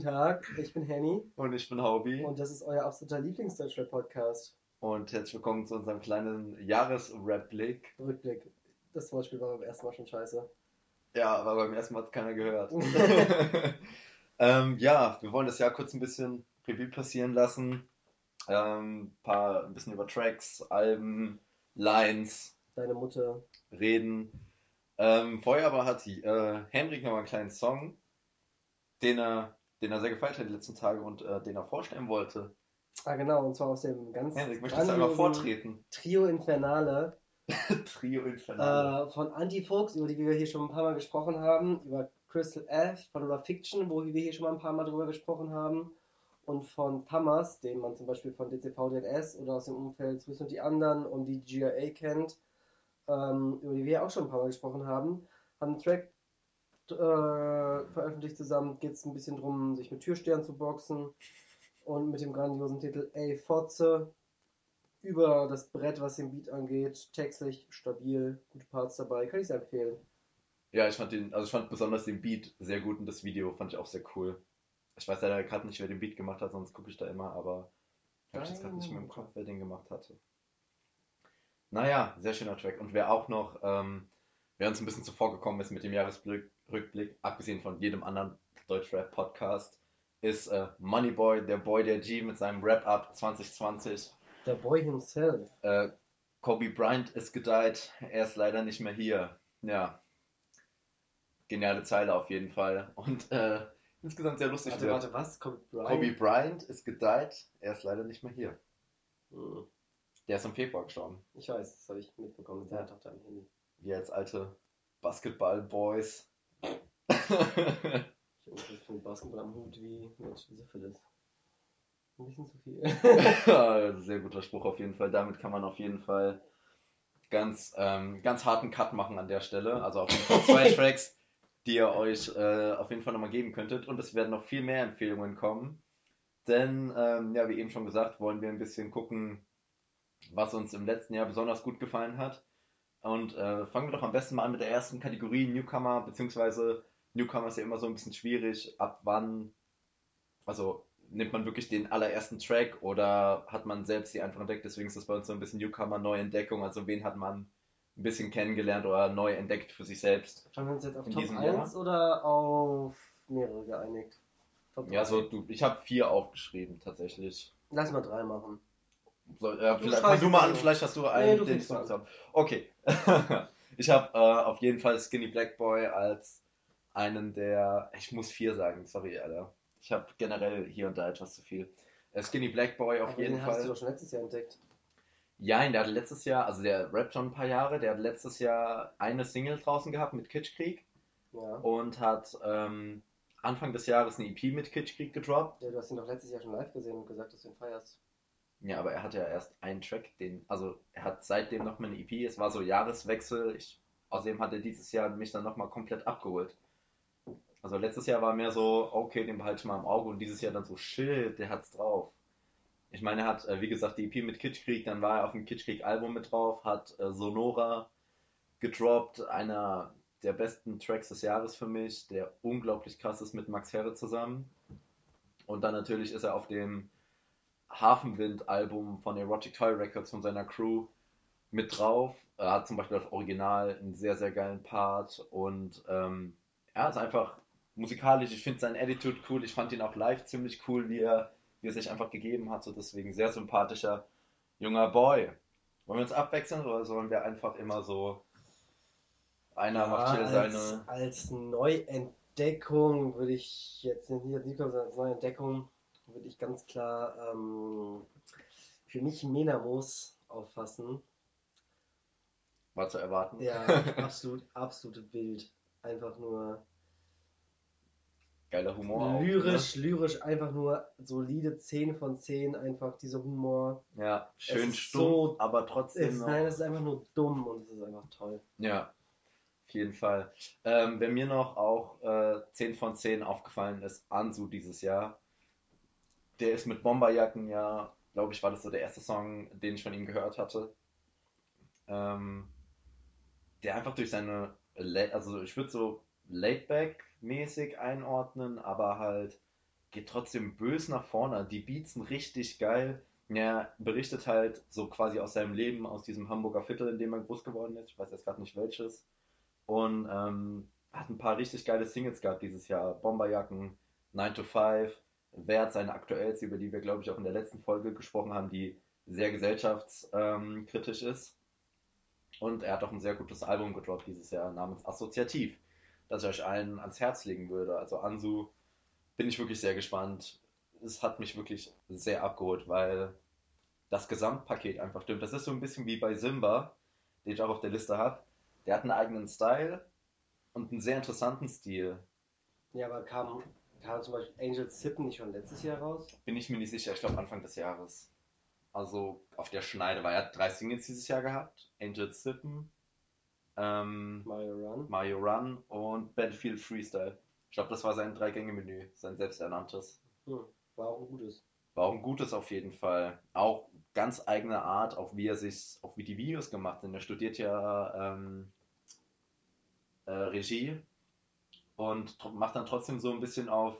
Guten Tag. Ich bin Henny Und ich bin Haubi. und das ist euer absoluter Lieblingsdeutschrap-Podcast. Und herzlich willkommen zu unserem kleinen Jahresrap-Blick. Rückblick. Das Wortspiel war beim ersten Mal schon scheiße. Ja, aber beim ersten Mal hat keiner gehört. ähm, ja, wir wollen das Jahr kurz ein bisschen Revue passieren lassen. Ähm, paar, ein bisschen über Tracks, Alben, Lines Deine Mutter. reden. Ähm, vorher aber hat äh, Henrik noch mal einen kleinen Song, den er, den er sehr gefeiert hat die letzten Tage und äh, den er vorstellen wollte. Ah, genau, und zwar aus dem ganz Henrik, möchtest du einmal vortreten? Trio Infernale Trio Infernale. äh, von Antifuchs, über die wir hier schon ein paar Mal gesprochen haben. Über Crystal F von Love Fiction, wo wir hier schon mal ein paar Mal drüber gesprochen haben. Und von Tamas, den man zum Beispiel von DCVDNS oder aus dem Umfeld Swiss und die anderen und die GIA kennt, ähm, über die wir auch schon ein paar Mal gesprochen haben, haben einen Track äh, veröffentlicht zusammen. Geht es ein bisschen darum, sich mit Türstern zu boxen und mit dem grandiosen Titel Ey Fotze über das Brett, was den Beat angeht. Textlich, stabil, gute Parts dabei. Kann ich sehr empfehlen. Ja, ich fand den, also ich fand besonders den Beat sehr gut und das Video fand ich auch sehr cool. Ich weiß leider gerade nicht, wer den Beat gemacht hat, sonst gucke ich da immer, aber ich habe jetzt gerade nicht mehr im Kopf, wer den gemacht hatte. Naja, sehr schöner Track. Und wer auch noch, ähm, wer uns ein bisschen zuvor gekommen ist mit dem Jahresrückblick, abgesehen von jedem anderen Deutschrap-Podcast, ist äh, Moneyboy, der Boy der G mit seinem Wrap-Up 2020. Der Boy himself. Äh, Kobe Bryant ist gedeiht, er ist leider nicht mehr hier. Ja. Geniale Zeile auf jeden Fall. Und äh, insgesamt sehr lustig. Warte, Der- warte, was? Kobe Bryant? Kobe Bryant ist gedeiht, er ist leider nicht mehr hier. Hm, Der ist im Februar gestorben. Ich weiß, das habe ich mitbekommen mit seiner Tochter am Handy. Wir als alte Basketball-Boys. Ich habe so viel Basketball am Hut wie mit Syphilis. Ein bisschen zu viel. Sehr guter Spruch auf jeden Fall. Damit kann man auf jeden Fall ganz, ähm, ganz harten Cut machen an der Stelle. Also auf jeden Fall zwei Tracks, die ihr euch äh, auf jeden Fall nochmal geben könntet. Und es werden noch viel mehr Empfehlungen kommen. Denn, ähm, ja, wie eben schon gesagt, wollen wir ein bisschen gucken, was uns im letzten Jahr besonders gut gefallen hat. Und äh, fangen wir doch am besten mal an mit der ersten Kategorie, Newcomer, beziehungsweise Newcomer ist ja immer so ein bisschen schwierig. Ab wann, also nimmt man wirklich den allerersten Track oder hat man selbst die einfach entdeckt? Deswegen ist das bei uns so ein bisschen Newcomer, Neuentdeckung. Also wen hat man ein bisschen kennengelernt oder neu entdeckt für sich selbst? Haben wir uns jetzt auf Top diesem 1 oder auf mehrere geeinigt? Top Ja, so du, ich habe vier aufgeschrieben tatsächlich. Lass mal drei machen. So, äh, Du vielleicht, fang du mal an, vielleicht hast du Nee, einen, du den ich an. habe. Okay. ich habe äh, auf jeden Fall Skinny Black Boy als einen der. Ich muss vier sagen, sorry, Alter. Ich habe generell hier und da etwas zu viel. Äh, Skinny Black Boy auf Aber jeden den hast Fall. du doch schon letztes Jahr entdeckt. Ja, der hatte letztes Jahr, also der rappt schon ein paar Jahre, der hat letztes Jahr eine Single draußen gehabt mit Kitschkrieg Ja. und hat ähm, Anfang des Jahres eine EP mit Kitschkrieg gedroppt. ja. Du hast ihn doch letztes Jahr schon live gesehen und gesagt, dass du ihn feierst. Ja, aber er hatte ja erst einen Track, den, also er hat seitdem nochmal eine EP, es war so Jahreswechsel, ich, außerdem hat er dieses Jahr mich dann nochmal komplett abgeholt. Also letztes Jahr war mehr so, okay, den behalte ich mal im Auge und dieses Jahr dann so, shit, der hat's drauf. Ich meine, er hat, äh, wie gesagt, die EP mit Kitschkrieg, dann war er auf dem Kitschkrieg-Album mit drauf, hat äh, Sonora gedroppt, einer der besten Tracks des Jahres für mich, der unglaublich krass ist mit Max Herre zusammen. Und dann natürlich ist er auf dem Hafenwind-Album von Erotic Toy Records von seiner Crew mit drauf. Er hat zum Beispiel auf Original einen sehr, sehr geilen Part und ähm, er ist einfach musikalisch, ich finde seinen Attitude cool, ich fand ihn auch live ziemlich cool, wie er, wie er sich einfach gegeben hat, so deswegen sehr sympathischer junger Boy. Wollen wir uns abwechseln oder sollen wir einfach immer so einer macht hier als, seine als Neuentdeckung würde ich jetzt nicht sondern als Neuentdeckung würde ich ganz klar ähm, für mich Menamos auffassen. war zu erwarten? Ja, absolut, absolut wild. Einfach nur Geiler Humor auch, lyrisch, lyrisch, einfach nur solide 10 von 10, einfach dieser Humor. Ne? Ja, schön ist stumm, so- aber trotzdem noch. nein, es ist einfach nur dumm und es ist einfach toll. Ja, auf jeden Fall. Ähm, wer mir noch auch äh, 10 von 10 aufgefallen ist, Ansu dieses Jahr. Der ist mit Bomberjacken, ja, glaube ich, war das so der erste Song, den ich von ihm gehört hatte. Ähm, der einfach durch seine, also ich würde so laidback mäßig einordnen, aber halt geht trotzdem bös nach vorne. Die Beats sind richtig geil. Er berichtet halt so quasi aus seinem Leben, aus diesem Hamburger Viertel, in dem er groß geworden ist. Ich weiß jetzt gerade nicht welches. Und ähm, hat ein paar richtig geile Singles gehabt dieses Jahr. Bomberjacken, 9 to 5, Wert, seine aktuellste, über die wir, glaube ich, auch in der letzten Folge gesprochen haben, die sehr gesellschaftskritisch ist. Und er hat auch ein sehr gutes Album gedroppt dieses Jahr namens Assoziativ, das ich euch allen ans Herz legen würde. Also Ansu bin ich wirklich sehr gespannt. Es hat mich wirklich sehr abgeholt, weil das Gesamtpaket einfach stimmt. Das ist so ein bisschen wie bei Simba, den ich auch auf der Liste habe. Der hat einen eigenen Style und einen sehr interessanten Stil. Ja, aber kam, kam zum Beispiel Angel Sippen nicht schon letztes Jahr raus? Bin ich mir nicht sicher, ich glaube Anfang des Jahres. Also auf der Schneide, weil er hat drei Singles dieses Jahr gehabt. Angel Sippen, ähm, Mario Run. Mario Run und Battlefield Freestyle. Ich glaube, das war sein Drei-Gänge-Menü, sein selbsternanntes. Hm, war auch ein gutes. War auch ein gutes auf jeden Fall. Auch ganz eigene Art, auch wie er sich, auch wie die Videos gemacht sind. Er studiert ja ähm, äh, Regie und macht dann trotzdem so ein bisschen auf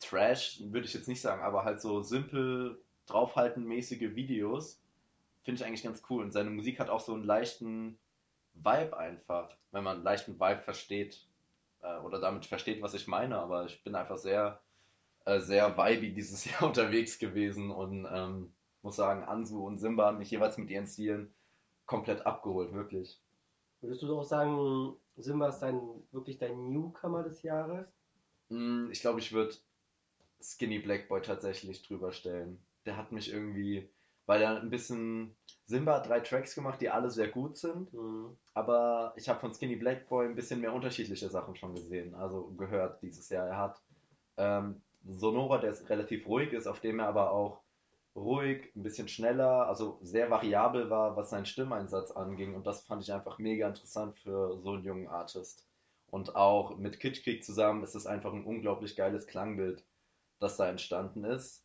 Trash, würde ich jetzt nicht sagen, aber halt so simpel draufhalten-mäßige Videos. Finde ich eigentlich ganz cool. Und seine Musik hat auch so einen leichten Vibe einfach, wenn man einen leichten Vibe versteht äh, oder damit versteht, was ich meine. Aber ich bin einfach sehr, äh, sehr vibey dieses Jahr unterwegs gewesen und ähm, muss sagen, Ansu und Simba haben mich jeweils mit ihren Stilen komplett abgeholt, wirklich. Würdest du auch sagen, Simba ist dein, wirklich dein Newcomer des Jahres? Mm, Ich glaube, ich würde Skinny Black Boy tatsächlich drüber stellen. Der hat mich irgendwie, weil er ein bisschen. Simba hat drei Tracks gemacht, die alle sehr gut sind, Hm. aber ich habe von Skinny Black Boy ein bisschen mehr unterschiedliche Sachen schon gesehen, also gehört dieses Jahr. Er hat ähm, Sonora, der ist relativ ruhig ist, auf dem er aber auch ruhig, ein bisschen schneller, also sehr variabel war, was seinen Stimmeinsatz anging und das fand ich einfach mega interessant für so einen jungen Artist. Und auch mit Kitsch Krieg zusammen ist es einfach ein unglaublich geiles Klangbild, das da entstanden ist.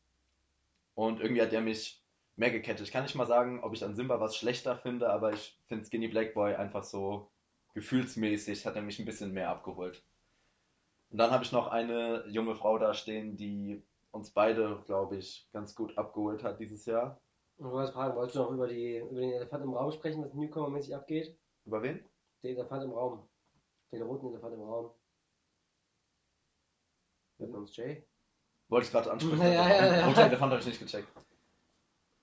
Und irgendwie hat er mich mehr gecatcht. Ich kann nicht mal sagen, ob ich an Simba was schlechter finde, aber ich finde Skinny Black Boy einfach so gefühlsmäßig hat er mich ein bisschen mehr abgeholt. Und dann habe ich noch eine junge Frau da stehen, die uns beide, glaube ich, ganz gut abgeholt hat dieses Jahr. Und du wolltest fragen, wolltest du noch über, die, über den Elefant im Raum sprechen, was Newcomer-mäßig abgeht? Über wen? Der Elefant im Raum. Den roten Elefant im Raum. Batman's Jay. Wollte ich gerade ansprechen. Ja, ja, ja. Roter Elefant habe ich nicht gecheckt.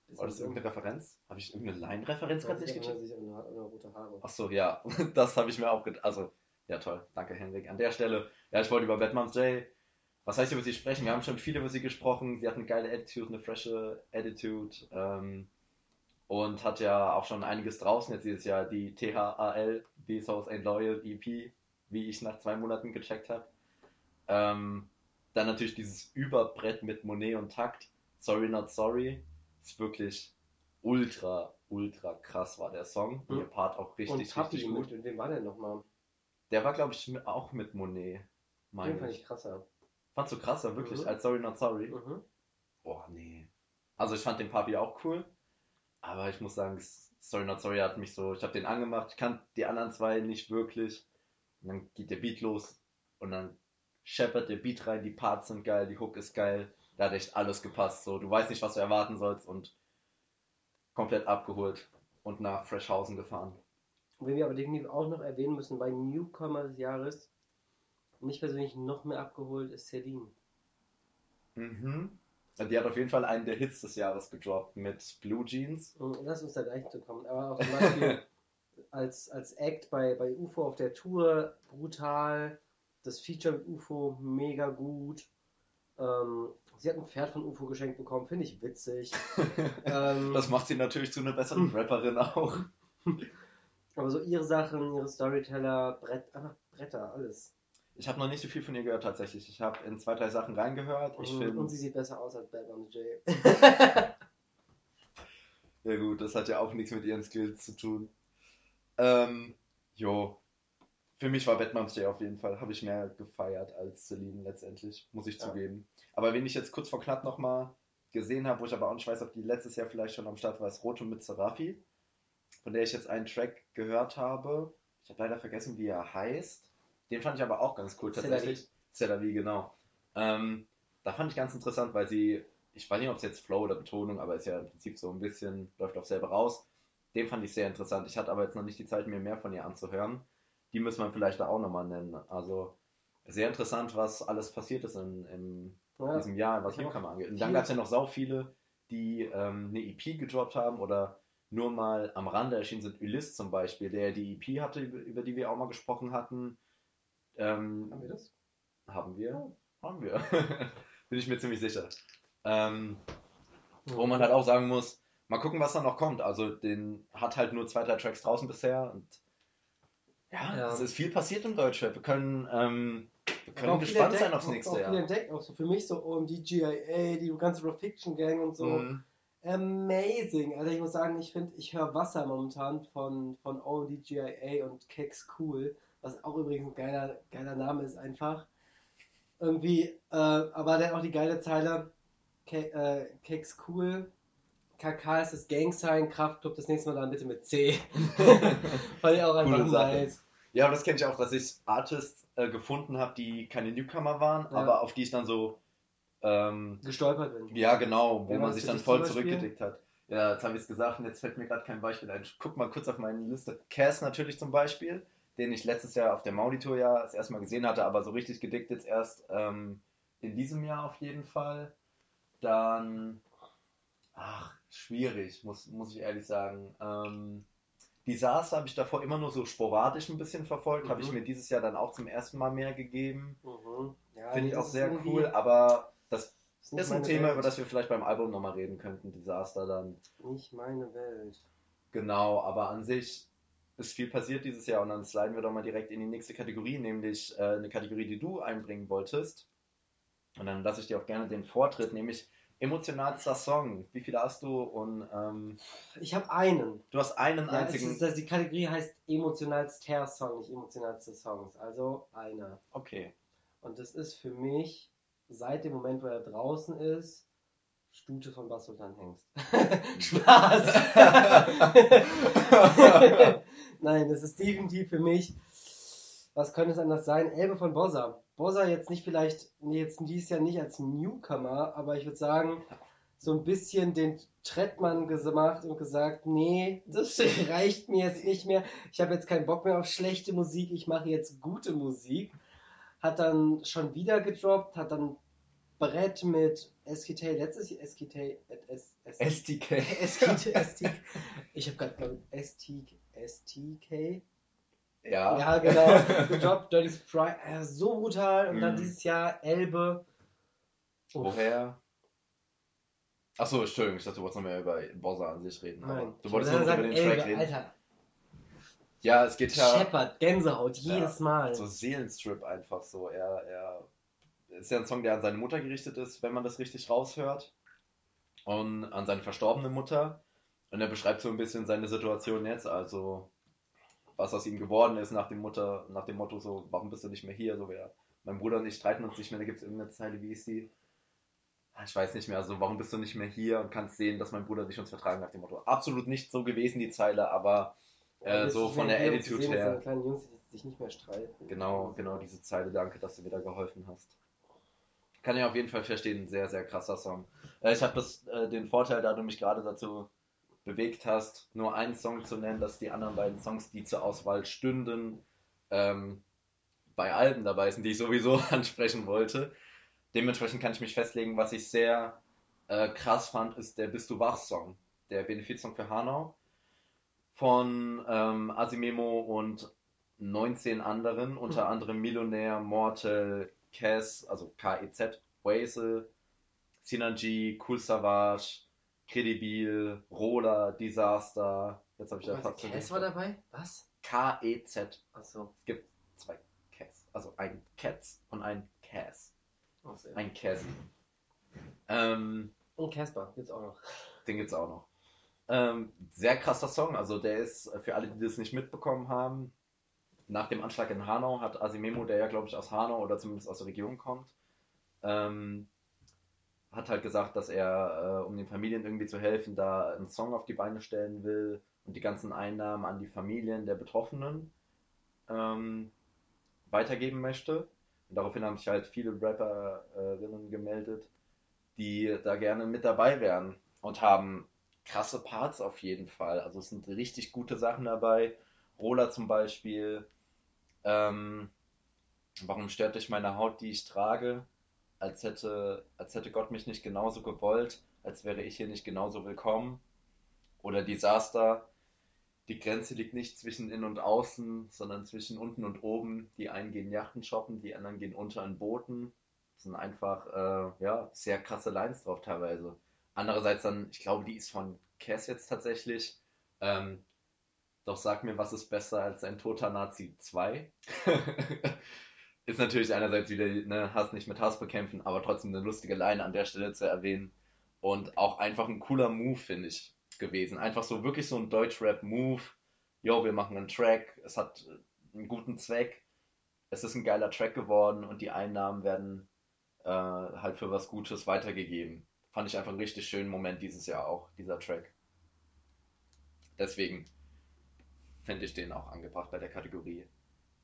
War das irgendeine Referenz? Habe ich irgendeine Line-Referenz gerade nicht Ja, gecheckt? sich an- an rote Haare. Ach so, ja, das habe ich mir auch gedacht. Also, ja toll, danke Henrik. An der Stelle, ja, ich wollte über Batman's Day, was heißt über sie sprechen? Wir haben schon viel über sie gesprochen. Sie hat eine geile Attitude, eine frische Attitude ähm, und hat ja auch schon einiges draußen jetzt dieses Jahr. Die THAL, The Souls Ain't Loyal EP, wie ich nach zwei Monaten gecheckt habe. Ähm, dann natürlich dieses Überbrett mit Monet und Takt. Sorry Not Sorry. Ist wirklich ultra, ultra krass war der Song. Mhm. Ihr Part auch richtig, Und richtig Papi, gut. mit wem war der nochmal? Der war, glaube ich, auch mit Monet. Den fand ich. ich Fandst du krasser, wirklich, Mhm. als Sorry Not Sorry? Mhm. Boah, nee. Also ich fand den Papi auch cool, aber ich muss sagen, Sorry Not Sorry hat mich so, ich habe den angemacht, ich kannte die anderen zwei nicht wirklich. Und dann geht der Beat los und dann scheppert der Beat rein, die Parts sind geil, die Hook ist geil, da hat echt alles gepasst. So, du weißt nicht, was du erwarten sollst und komplett abgeholt und nach Freshhausen gefahren. Wen wir aber definitiv auch noch erwähnen müssen bei Newcomer des Jahres, mich persönlich noch mehr abgeholt, ist Celine. Mhm. Die hat auf jeden Fall einen der Hits des Jahres gedroppt mit Blue Jeans. Und Lass uns da gleich zu kommen. Aber auch zum Beispiel als, als Act bei, bei UFO auf der Tour brutal. Das Feature mit UFO mega gut. Ähm, sie hat ein Pferd von UFO geschenkt bekommen, finde ich witzig. ähm, Das macht sie natürlich zu einer besseren Rapperin auch. aber so ihre Sachen, ihre Storyteller, Brett, einfach Bretter, alles. Ich habe noch nicht so viel von ihr gehört tatsächlich. Ich habe in zwei, drei Sachen reingehört. Ich und, finde, und sie sieht besser aus als Batman J. ja gut, das hat ja auch nichts mit ihren Skills zu tun. Ähm, jo. Für mich war Batman's Day auf jeden Fall, habe ich mehr gefeiert als Celine letztendlich, muss ich Ja. zugeben. Aber wen ich jetzt kurz vor knapp nochmal gesehen habe, wo ich aber auch nicht weiß, ob die letztes Jahr vielleicht schon am Start war, ist Roto mit Serafi, von der ich jetzt einen Track gehört habe. Ich habe leider vergessen, wie er heißt. Den fand ich aber auch ganz cool tatsächlich. Cellavi, genau. Ähm, da fand ich ganz interessant, weil sie, ich weiß nicht, ob es jetzt Flow oder Betonung, aber ist ja im Prinzip so ein bisschen, läuft auch selber raus. Den fand ich sehr interessant. Ich hatte aber jetzt noch nicht die Zeit, mir mehr von ihr anzuhören. Die müssen wir vielleicht da auch nochmal nennen. Also sehr interessant, was alles passiert ist in, in ja. diesem Jahr, was Newcomer angeht. Und dann gab es ja noch sau viele, die ähm, eine EP gedroppt haben oder nur mal am Rande erschienen sind. Ulyss zum Beispiel, der die EP hatte, über die wir auch mal gesprochen hatten. Ähm, haben wir das? Haben wir? Oh. Haben wir. Bin ich mir ziemlich sicher. Ähm, wo man halt auch sagen muss, mal gucken, was da noch kommt. Also den hat halt nur zwei, drei Tracks draußen bisher und ja, ja. es ist viel passiert im Deutschrap. Wir können, ähm, wir können gespannt sein aufs nächste auch Jahr. Viel entdeckt, auch so für mich so um die GIA, die ganze Rock Fiction Gang und so. Mhm. Amazing. Also ich muss sagen, ich finde, ich höre Wasser momentan von, von OMDGIA und Kex Cool, was auch übrigens ein geiler, geiler Name ist einfach. Irgendwie, äh, aber der hat auch die geile Zeile, Ke äh, Keks cool, KK ist das Gangsign, Kraftclub das nächste Mal dann bitte mit C. Weil ich auch einfach nice. Ja, das kenne ich auch, dass ich Artists äh, gefunden habe, die keine Newcomer waren, ja. aber auf die ich dann so ähm, gestolpert bin. Ja, genau, wo man sich dann voll zurückgedickt hat. Ja, jetzt habe ich es gesagt und jetzt fällt mir gerade kein Beispiel ein. Ich guck mal kurz auf meine Liste. Cass natürlich zum Beispiel den ich letztes Jahr auf der Maudi-Tour ja das erste Mal gesehen hatte, aber so richtig gedickt jetzt erst ähm, in diesem Jahr auf jeden Fall. Dann, ach, schwierig, muss, muss ich ehrlich sagen. Ähm, Disaster habe ich davor immer nur so sporadisch ein bisschen verfolgt, mhm. habe ich mir dieses Jahr dann auch zum ersten Mal mehr gegeben. Mhm. Ja, Finde ich auch sehr cool, aber das ist, ist ein Thema, Welt. über das wir vielleicht beim Album nochmal reden könnten, Disaster dann. Nicht meine Welt. Genau, aber an sich ist viel passiert dieses Jahr und dann sliden wir doch mal direkt in die nächste Kategorie, nämlich äh, eine Kategorie, die du einbringen wolltest. Und dann lasse ich dir auch gerne den Vortritt, nämlich emotionalster Song. Wie viele hast du? Und ähm, ich habe einen. Du hast einen ja, einzigen. Ist, die Kategorie heißt emotionalster Song, nicht emotionalste Songs. Also einer. Okay. Und das ist für mich seit dem Moment, wo er draußen ist, Stute von Basultan Hengst. Spaß! Nein, das ist definitiv für mich, was könnte es anders sein? Elbe von Bossa. Bossa jetzt nicht vielleicht, nee, jetzt dieses Jahr nicht als Newcomer, aber ich würde sagen, so ein bisschen den Trettmann gemacht und gesagt, nee, das reicht mir jetzt nicht mehr. Ich habe jetzt keinen Bock mehr auf schlechte Musik, ich mache jetzt gute Musik. Hat dann schon wieder gedroppt, hat dann Brett mit SKT letztes Jahr SKT STK STK ich habe gerade STK STK ja ja genau gedroppt Dirty Sprite äh, so brutal und dann mhm. dieses Jahr Elbe Uff. woher Achso, Entschuldigung, ich dachte, du wolltest noch mehr über Bossa an sich reden. Nein. du wolltest nur sagen, über den Elbe, Track reden. Alter. Ja, es geht ja. Shepard, Gänsehaut, jedes ja, Mal. So Seelenstrip einfach so. Er, er ist ja ein Song, der an seine Mutter gerichtet ist, wenn man das richtig raushört. Und an seine verstorbene Mutter. Und er beschreibt so ein bisschen seine Situation jetzt, also was aus ihm geworden ist nach dem Mutter, nach dem Motto so, warum bist du nicht mehr hier? So wer, mein Bruder und ich streiten uns nicht mehr, da gibt es irgendeine Zeile, wie ist die? Ah, ich weiß nicht mehr, also warum bist du nicht mehr hier und kannst sehen, dass mein Bruder dich uns vertragen nach dem Motto. Absolut nicht so gewesen, die Zeile, aber äh, so von der Attitude her. Jungs, die sich nicht mehr streiten. Genau, genau diese Zeile, danke, dass du wieder geholfen hast. Kann ich auf jeden Fall verstehen, sehr, sehr krasser Song. Äh, ich habe äh, den Vorteil, da du mich gerade dazu bewegt hast, nur einen Song zu nennen, dass die anderen beiden Songs, die zur Auswahl stünden, ähm, bei Alben dabei sind, die ich sowieso ansprechen wollte. Dementsprechend kann ich mich festlegen, was ich sehr äh, krass fand, ist der Bist du wach Song, der Benefizsong für Hanau von ähm, Asimemo und 19 anderen, unter hm. anderem Millionär, Mortal, Kez, also K-E-Z, Wazel, Synergy, Cool Savage, Credibil, Roller, Disaster. Jetzt habe ich da fast Kez war dabei? Was? K-E-Z. Achso. Es gibt zwei Kez. Also ein Cats und ein Kaz. Oh, ein Kaz. Ähm, und Casper gibt's auch noch. Den gibt's auch noch. Ähm, sehr krasser Song, also der ist für alle, die das nicht mitbekommen haben, nach dem Anschlag in Hanau hat Asimemo, der ja glaube ich aus Hanau oder zumindest aus der Region kommt, ähm, hat halt gesagt, dass er, äh, um den Familien irgendwie zu helfen, da einen Song auf die Beine stellen will und die ganzen Einnahmen an die Familien der Betroffenen ähm, weitergeben möchte. Und daraufhin haben sich halt viele Rapperinnen gemeldet, die da gerne mit dabei wären und haben krasse Parts auf jeden Fall. Also es sind richtig gute Sachen dabei. Roller zum Beispiel. Ähm, warum stört dich meine Haut, die ich trage? Als hätte, als hätte Gott mich nicht genauso gewollt, als wäre ich hier nicht genauso willkommen. Oder Desaster. Die Grenze liegt nicht zwischen innen und außen, sondern zwischen unten und oben. Die einen gehen Yachten shoppen, die anderen gehen unter in Booten. Das sind einfach äh, ja, sehr krasse Lines drauf teilweise. Andererseits dann, ich glaube, die ist von Cass jetzt tatsächlich. Ähm, doch sag mir, was ist besser als ein toter Nazi 2? ist natürlich einerseits wieder, ne, Hass nicht mit Hass bekämpfen, aber trotzdem eine lustige Line an der Stelle zu erwähnen. Und auch einfach ein cooler Move, finde ich, gewesen. Einfach so wirklich so ein Deutschrap-Move. Jo, wir machen einen Track, es hat einen guten Zweck, es ist ein geiler Track geworden und die Einnahmen werden äh, halt für was Gutes weitergegeben. Fand ich einfach einen richtig schönen Moment dieses Jahr auch, dieser Track. Deswegen fände ich den auch angebracht bei der Kategorie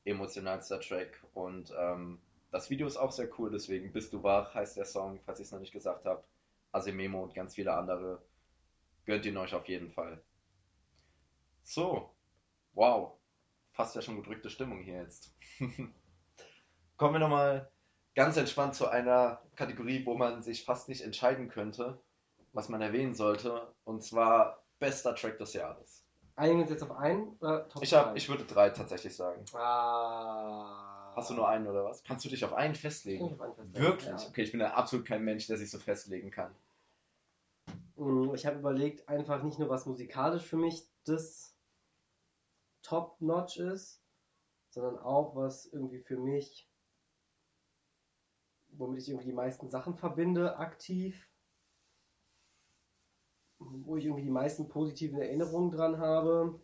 emotionalster Track. Und ähm, das Video ist auch sehr cool, deswegen Bist du wach heißt der Song, falls ich es noch nicht gesagt habe. Asimemo und ganz viele andere. Gönnt ihn euch auf jeden Fall. So, wow. Fast ja schon gedrückte Stimmung hier jetzt. Kommen wir nochmal ganz entspannt zu einer Kategorie, wo man sich fast nicht entscheiden könnte, was man erwähnen sollte. Und zwar bester Track des Jahres. Einigen wir uns jetzt auf einen oder Top ich, hab, ich würde drei tatsächlich sagen. Ah. Hast du nur einen oder was? Kannst du dich auf einen festlegen? Ich einen festlegen, Wirklich? ja. Okay, ich bin ja absolut kein Mensch, der sich so festlegen kann. Mm, Ich habe überlegt, einfach nicht nur was musikalisch für mich das Top-Notch ist, sondern auch was irgendwie für mich, womit ich irgendwie die meisten Sachen verbinde, aktiv, wo ich irgendwie die meisten positiven Erinnerungen dran habe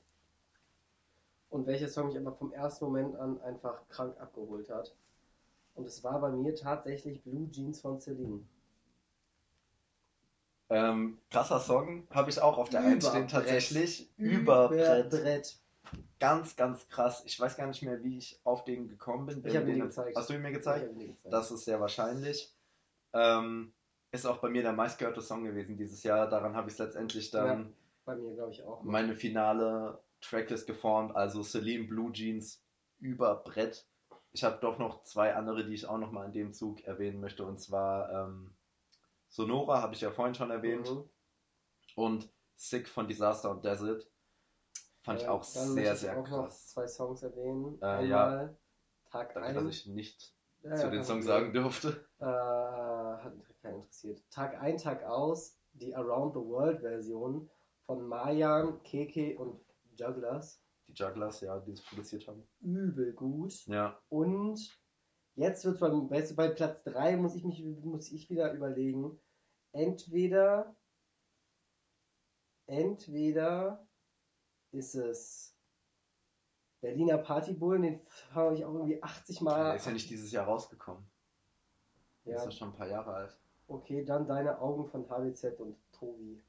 und welcher Song mich aber vom ersten Moment an einfach krank abgeholt hat. Und es war bei mir tatsächlich Blue Jeans von Celine. Ähm, krasser Song, habe ich auch auf der 1 stehen tatsächlich. Überbrett. Überbrett. Ganz, ganz krass. Ich weiß gar nicht mehr, wie ich auf den gekommen bin. Ich habe ihn dir gezeigt. Hast du ihn mir Ich gezeigt? hab ihn gezeigt. Das ist sehr wahrscheinlich. Ähm, ist auch bei mir der meistgehörte Song gewesen dieses Jahr. Daran habe ich letztendlich dann Bei mir glaube ich auch. meine finale Tracklist geformt. Also Celine Blue Jeans über Brett. Ich habe doch noch zwei andere, die ich auch noch mal in dem Zug erwähnen möchte. Und zwar ähm, Sonora, habe ich ja vorhin schon erwähnt. Mhm. Und Sick von Disaster und Desert. Fand ich Äh, auch dann sehr, ich sehr auch noch krass. zwei Songs erwähnen. Äh, Einmal Tag Danke, dass 1. ich nicht Ja, zu ja, den kein Song Problem. sagen durfte. Äh, keinen interessiert. Tag ein, Tag aus, die Around the World Version von Mayan, Keke und Jugglers. Die Jugglers, ja, die es produziert haben. Übel gut. Ja. Und jetzt wird beim, weißt du, bei Platz 3 muss ich mich muss ich wieder überlegen. Entweder entweder ist es Berliner Partybullen, den habe ich auch irgendwie 80 Der Mal. ist ja nicht dieses Jahr rausgekommen. Der Ja, ist ja schon ein paar Jahre alt. Okay, dann deine Augen von HBZ und Tobi.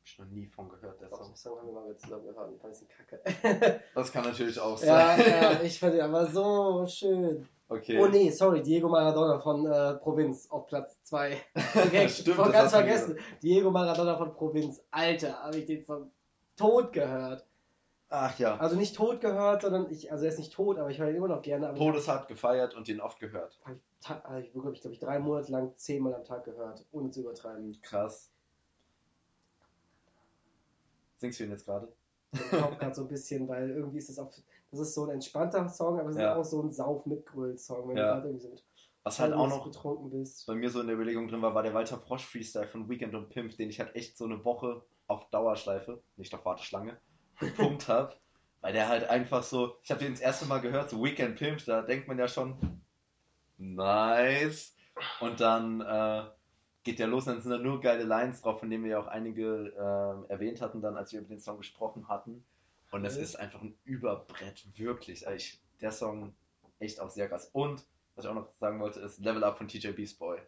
Hab ich noch nie von gehört, der Song. den Song haben wir mal zusammen gehört. Ich fand es kacke. Das kann natürlich auch ja, sein. ja, ich fand den aber so schön. Okay. Oh nee, sorry, Diego Maradona von äh, Provinz auf Platz 2. Okay, Stimmt, das ganz vergessen. Diego Maradona von Provinz. Alter, habe ich den Song tot gehört. Ach ja. Also nicht tot gehört, sondern ich, also er ist nicht tot, aber ich höre ihn immer noch gerne. Todeshart gefeiert und ihn oft gehört. ich habe ta- hab ich wirklich, glaube ich, drei Monate lang zehnmal am Tag gehört, ohne zu übertreiben. Krass. Singst du ihn jetzt gerade? Ich glaube gerade so ein bisschen, weil irgendwie ist das auch, das ist so ein entspannter Song, aber es Ja. ist auch so ein sauf mitgröl song wenn Ja. du gerade irgendwie so mit Was halt auch noch betrunken bist. bei mir so in der Überlegung drin war, war der Walter Frosch Freestyle von Weekend und Pimp, den ich halt echt so eine Woche auf Dauerschleife, nicht auf Warteschlange, gepumpt habe. Weil der halt einfach so, ich habe den das erste Mal gehört, so Weekend Pimp, da denkt man ja schon, nice. Und dann äh, geht der los, dann sind da nur geile Lines drauf, von denen wir ja auch einige äh, erwähnt hatten, dann als wir über den Song gesprochen hatten. Und es Mhm. ist einfach ein Überbrett, wirklich. Also ich, der Song echt auch sehr krass. Und was ich auch noch sagen wollte, ist Level Up von TJ Beast Boy.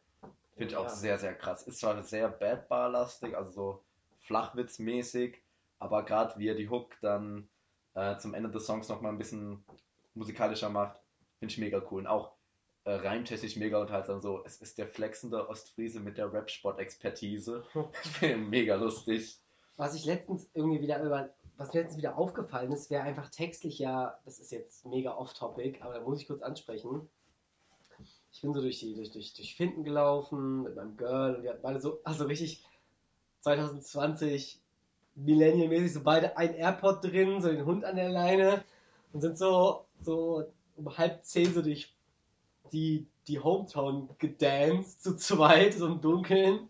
Finde ich auch Ja. sehr, sehr krass. Ist zwar sehr Bad Bar-lastig, also so Flachwitz-mäßig, aber gerade wie er die Hook dann äh, zum Ende des Songs nochmal ein bisschen musikalischer macht, Finde ich mega cool. Und auch äh, reimtechnisch mega unterhaltsam. So, es ist der flexende Ostfriese mit der Rap-Sport-Expertise. mega lustig. Was ich letztens irgendwie wieder über, was mir letztens wieder aufgefallen ist, wäre einfach textlich ja, das ist jetzt mega off-topic, aber da muss ich kurz ansprechen. Ich bin so durch die, durch, durch, durch Finden gelaufen mit meinem Girl und wir hatten beide so, also richtig 2020 Millennial-mäßig, so beide ein AirPod drin, so den Hund an der Leine und sind so, so um halb zehn so durch die, die Hometown gedanced, zu zweit, so im Dunkeln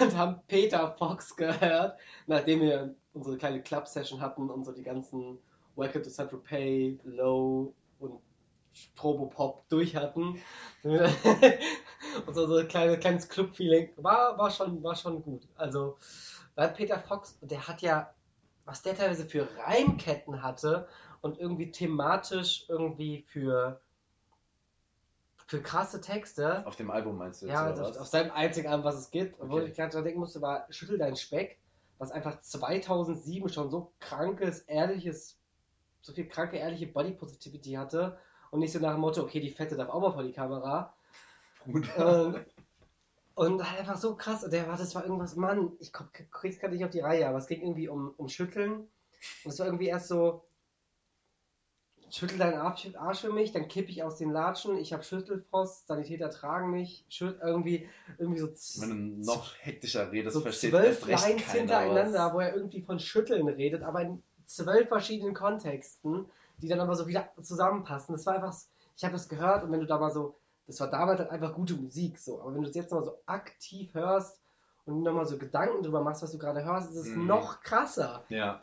und haben Peter Fox gehört, nachdem wir unsere kleine Club-Session hatten und so die ganzen Welcome to Central Pay, Low und Strobopop durch hatten. und so, so ein kleine, kleines Club-Feeling war, war, schon, war schon gut. Also, weil Peter Fox, der hat ja, was der teilweise für Reimketten hatte und irgendwie thematisch irgendwie für für krasse Texte. Auf dem Album meinst du jetzt, Ja, also auf, auf, seinem einzigen Album, was es gibt. Okay. Wo ich gerade denken musste, war Schüttel dein Speck, was einfach 2007 schon so krankes, ehrliches, so viel kranke, ehrliche Body Positivity hatte. Und nicht so nach dem Motto, okay, die Fette darf auch mal vor die Kamera. Und, und einfach so krass. Und der war, das war irgendwas, Mann, ich krieg's gerade nicht auf die Reihe, aber es ging irgendwie um, um Schütteln. Und es war irgendwie erst so, schüttel deinen Arsch für mich, dann kippe ich aus den Latschen, ich habe Schüttelfrost, Sanitäter tragen mich, schütt irgendwie, irgendwie so. Wenn du noch hektischer redest, so versteht zwölf Lines hintereinander, was. wo er irgendwie von Schütteln redet, aber in zwölf verschiedenen Kontexten, die dann aber so wieder zusammenpassen. Das war einfach, ich habe das gehört und wenn du da mal so, das war damals halt einfach gute Musik so, aber wenn du es jetzt mal so aktiv hörst und nochmal so Gedanken drüber machst, was du gerade hörst, ist es mm. noch krasser. Ja.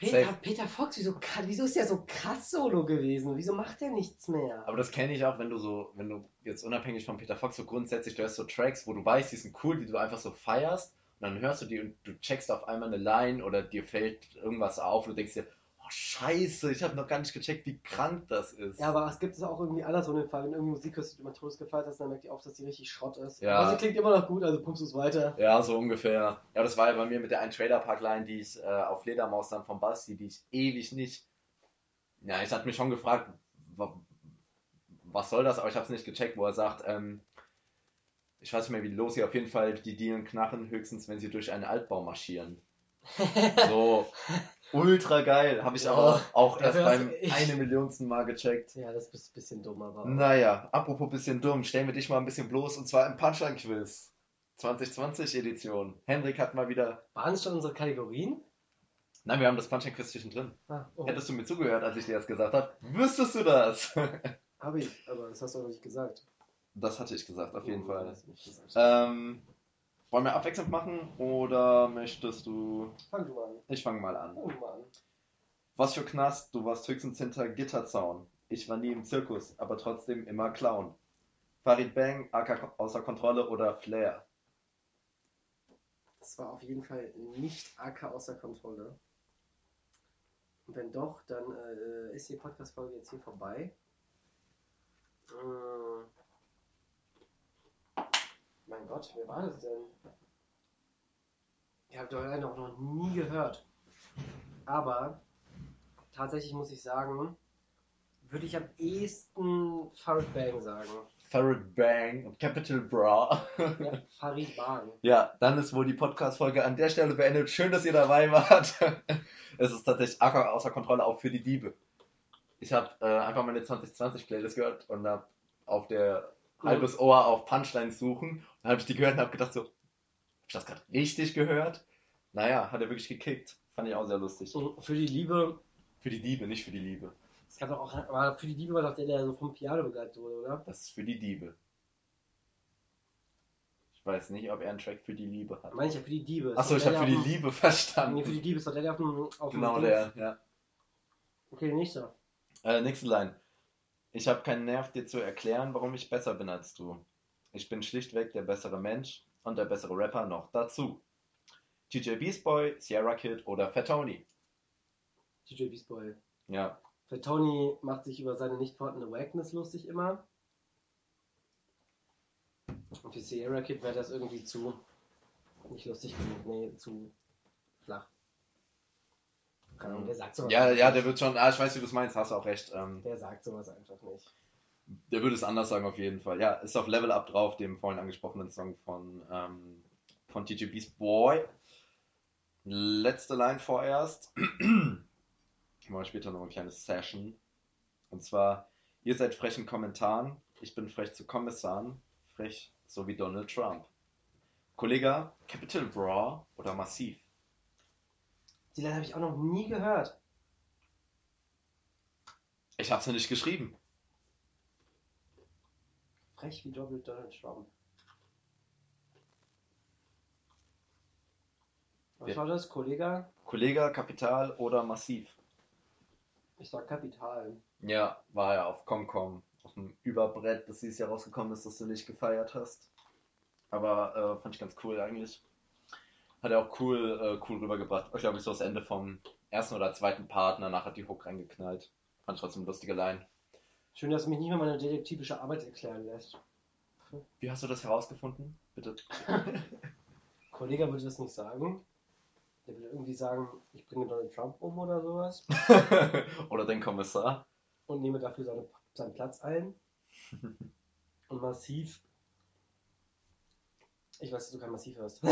Peter, Peter Fox, wieso, wieso ist der so krass solo gewesen? Wieso macht der nichts mehr? Aber das kenne ich auch, wenn du so, wenn du jetzt unabhängig von Peter Fox so grundsätzlich, du hast so Tracks, wo du weißt, die sind cool, die du einfach so feierst und dann hörst du die und du checkst auf einmal eine Line oder dir fällt irgendwas auf und du denkst dir, scheiße, ich habe noch gar nicht gecheckt, wie krank das ist. Ja, aber es gibt es auch irgendwie andersrum den Fall, wenn irgendeine Musik hörst, die du immer Todes gefeiert hast, dann merkt ihr auch, dass die richtig Schrott ist. Ja. Aber sie klingt immer noch gut, also pumpst du es weiter. Ja, so ungefähr. Ja, das war ja bei mir mit der einen Trailer Park Line, die ich äh, auf Fledermaus dann von Basti, die ich ewig nicht. Ja, ich hatte mich schon gefragt, was soll das, aber ich habe es nicht gecheckt, wo er sagt, ähm, ich weiß nicht mehr, wie los sie auf jeden Fall die Dielen knarren, höchstens wenn sie durch einen Altbau marschieren. so, ultra geil. Habe ich ja, aber auch erst beim ich... eine Millionsten Mal gecheckt. Ja, das ist ein bisschen dumm, aber. Naja, apropos bisschen dumm, stellen wir dich mal ein bisschen bloß und zwar im Punchline-Quiz. 2020 Edition. Hendrik hat mal wieder. Waren es schon unsere Kategorien? Nein, wir haben das Punchline-Quiz zwischendrin. Ah, oh. Hättest du mir zugehört, als ich dir das gesagt habe, wüsstest du das? habe ich, aber das hast du auch nicht gesagt. Das hatte ich gesagt, auf jeden oh, Fall. Ähm, wollen wir abwechselnd machen oder möchtest du. Fang du mal an. Ich fange mal an. Fang mal an. Was für Knast, du warst höchstens hinter Gitterzaun. Ich war nie im Zirkus, aber trotzdem immer Clown. Farid Bang, AK außer Kontrolle oder Flair? Das war auf jeden Fall nicht AK außer Kontrolle. Und wenn doch, dann äh, ist die Podcast-Folge jetzt hier vorbei. Äh, mein Gott, wer war das denn? Ich habe doch auch noch nie gehört. Aber tatsächlich muss ich sagen, würde ich am ehesten Farid Bang sagen. Farid Bang, Capital Bra. ja, Farid Bang. Ja, dann ist wohl die Podcast-Folge an der Stelle beendet. Schön, dass ihr dabei wart. es ist tatsächlich außer Kontrolle auch für die Diebe. Ich habe äh, einfach meine 2020-Playlist gehört und habe auf der halbes Ohr auf Punchlines suchen. Dann habe ich die gehört und habe gedacht so, hab ich das gerade richtig gehört? Naja, hat er wirklich gekickt. Fand ich auch sehr lustig. Und für die Liebe. Für die Diebe, nicht für die Liebe. Das kann doch auch, aber für die Diebe war doch der, der so vom Piano begleitet wurde, oder? Das ist für die Diebe. Ich weiß nicht, ob er einen Track für die Liebe hat. Meine ich ja für die Diebe. Achso, ich habe für die Liebe verstanden. Nee, für die Diebe ist doch der, der auf dem. Auf genau der, ja. Okay, nächster. Äh, nächste Line. Ich habe keinen Nerv, dir zu erklären, warum ich besser bin als du. Ich bin schlichtweg der bessere Mensch und der bessere Rapper noch dazu. TJ Beast Boy, Sierra Kid oder Fat Tony? TJ Beast Boy. Ja. Fat Tony macht sich über seine nicht vorhandene Wackness lustig immer. Und für Sierra Kid wäre das irgendwie zu. Nicht lustig genug, nee, zu flach. Keine Ahnung, der sagt sowas. Ja, ja, der wird schon, ah, ich weiß, wie du es meinst, hast auch recht. Ähm, Der sagt sowas einfach nicht. der würde es anders sagen auf jeden Fall. Ja, ist auf Level Up drauf, dem vorhin angesprochenen Song von, ähm, von Beast Boy. Letzte Line vorerst. Machen wir später noch eine kleine Session. Und zwar, ihr seid frech in Kommentaren, ich bin frech zu Kommissaren, frech so wie Donald Trump. Kollege, Capital Bra oder Massiv? Die Line habe ich auch noch nie gehört. Ich hab's ja nicht geschrieben. Frech wie Doppelt Donald Trump. Was Ja. war das, Kollege? Kollege, Kapital oder Massiv? Ich sag Kapital. Ja, war ja auf Comcom, auf dem Überbrett, das dieses Jahr rausgekommen ist, das du nicht gefeiert hast. Aber äh, fand ich ganz cool eigentlich. Hat er auch cool, äh, cool rübergebracht. Ich glaube, ich so das Ende vom ersten oder zweiten Part, danach hat die Hook reingeknallt. Fand ich trotzdem lustige Line. Schön, dass du mich nicht mehr meine detektivische Arbeit erklären lässt. Wie hast du das herausgefunden? Bitte. Kollege würde das nicht sagen. Der würde irgendwie sagen, ich bringe Donald Trump um oder sowas oder den Kommissar. und nehme dafür seine, seinen Platz ein. Und massiv. Ich weiß, dass du kein Massiv hörst.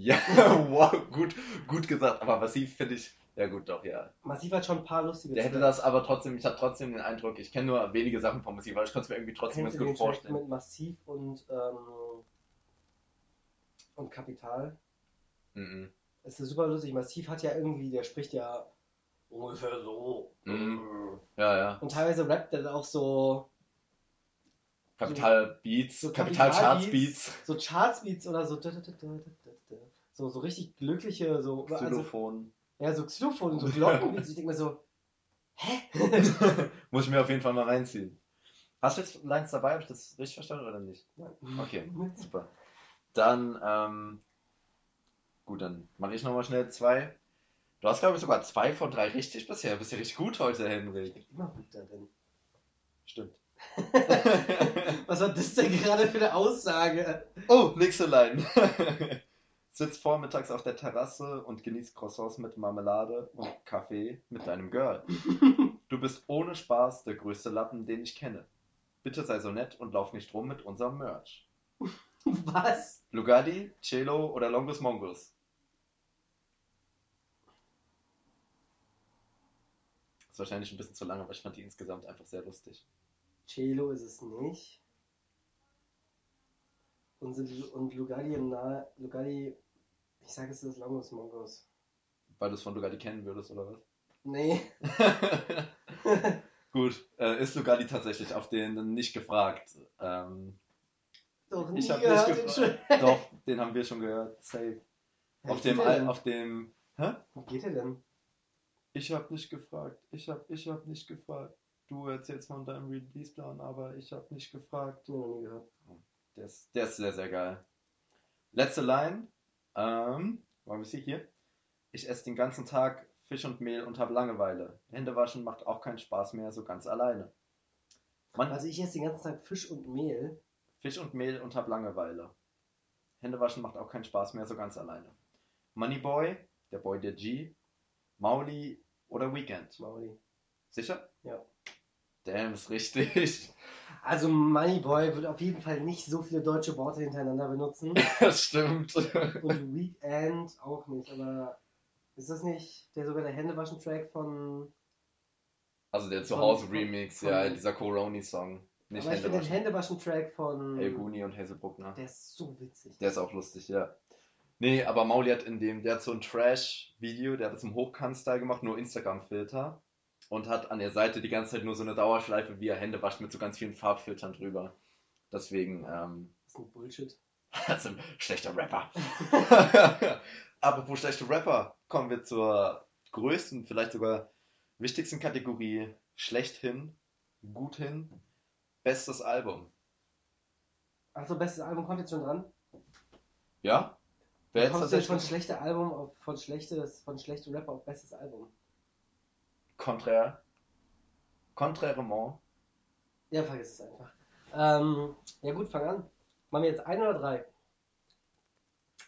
Ja, wow, gut, gut gesagt. Aber Massiv finde ich, ja gut, doch, ja. massiv hat schon ein paar lustige Der hätte das aber trotzdem, ich habe trotzdem den Eindruck, ich kenne nur wenige Sachen von Massiv, aber ich konnte es mir irgendwie trotzdem ganz gut vorstellen. mit Massiv und, ähm, und Kapital? Mhm. Es ist super lustig. Massiv hat ja irgendwie, der spricht ja ungefähr so. Mhm. Ja, ja. Und teilweise rappt er dann auch so, Kapital Beats, so Kapital Charts Kapital-Beats. Beats, so Chartsbeats oder so. So, so richtig glückliche, so. Also, Xylophon. ja, so Xylophon, so Glockenbeats. Ich denke mir so, hä? Muss ich mir auf jeden Fall mal reinziehen. Hast du jetzt Lines dabei? Habe ich das richtig verstanden oder nicht? Okay, super. Dann, ähm, gut, dann mache ich nochmal schnell zwei. Du hast, glaube ich, sogar zwei von drei richtig bisher. Bist ja richtig gut heute, Henrik. Immer gut darin. Stimmt. Was war das denn gerade für eine Aussage? Oh, nächste Line. Sitzt vormittags auf der Terrasse und genießt Croissants mit Marmelade und Kaffee mit deinem Girl. Du bist ohne Spaß der größte Lappen, den ich kenne. Bitte sei so nett und lauf nicht rum mit unserem Merch. Was? Lugardi, Cello oder Longus Mongus? Ist wahrscheinlich ein bisschen zu lang, aber ich fand die insgesamt einfach sehr lustig. Cello ist es nicht. Und, sind, und Lugardi im Nahe. Lugardi. Ich sage es ist Longus Mongos. Weil du es von Lugardi kennen würdest, oder was? Nee. Gut, äh, ist Lugardi tatsächlich auf den nicht gefragt. Ähm, Doch nie ich habe nicht gefragt. Doch, den haben wir schon gehört. Safe. Auf dem, Al- auf dem. Hä? Wie geht der denn? Ich habe nicht gefragt. Ich habe ich hab nicht gefragt. Du erzählst von deinem Release-Plan, aber ich habe nicht gefragt. Nie gehört. Der ist, der ist sehr, sehr geil. Letzte Line. Ähm, wo haben wir sie hier? Ich esse den ganzen Tag Fisch und Mehl und habe Langeweile. Hände waschen macht auch keinen Spaß mehr, so ganz alleine. Mann, Also ich esse den ganzen Tag Fisch und Mehl. Fisch und Mehl und hab Langeweile. Hände waschen macht auch keinen Spaß mehr, so ganz alleine. Moneyboy, der Boy der G, Mauli oder Weekend. Mauli. Sicher? Ja. Damn, ist richtig. Also Moneyboy wird auf jeden Fall nicht so viele deutsche Worte hintereinander benutzen. Das stimmt. Und Weekend auch nicht. Aber ist das nicht der sogar der Händewaschen-Track von. Also der Zuhause-Remix, ja, dieser Coroni-Song. Nicht aber ich finde den Hände Händewaschen-Track von. El Guni und Hazel Bruckner. Der ist so witzig. Der ist auch lustig, ja. Nee, aber Mauli hat in dem, der hat so ein Trash-Video, der hat das im Hochkant-Style gemacht, nur Instagram-Filter. Und hat an der Seite die ganze Zeit nur so eine Dauerschleife, wie er Hände wascht, mit so ganz vielen Farbfiltern drüber. Deswegen, ähm, Das ist ein Bullshit. das ist ein schlechter Rapper. Apropos schlechte Rapper, kommen wir zur größten, vielleicht sogar wichtigsten Kategorie schlechthin, gut hin, bestes Album. Achso, bestes Album kommt jetzt schon dran. Ja? Wer jetzt Kommst du jetzt von schlechter Album auf von schlechtes, von schlechtem Rapper auf bestes Album? Contraire. Contrairement. Ja, vergiss es einfach. Ähm, ja gut, fang an. Machen wir jetzt ein oder drei?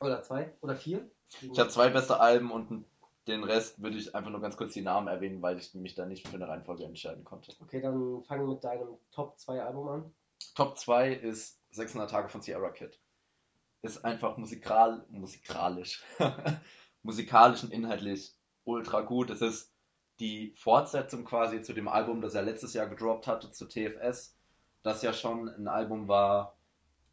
Oder zwei? Oder vier? Ich habe zwei beste Alben und den Rest würde ich einfach nur ganz kurz die Namen erwähnen, weil ich mich da nicht für eine Reihenfolge entscheiden konnte. Okay, dann fangen wir mit deinem Top 2 Album an. Top 2 ist 600 Tage von Sierra Kid. Ist einfach musikal, musikalisch, musikalisch und inhaltlich ultra gut. Es ist die Fortsetzung quasi zu dem Album, das er letztes Jahr gedroppt hatte, zu TFS. Das ja schon ein Album war,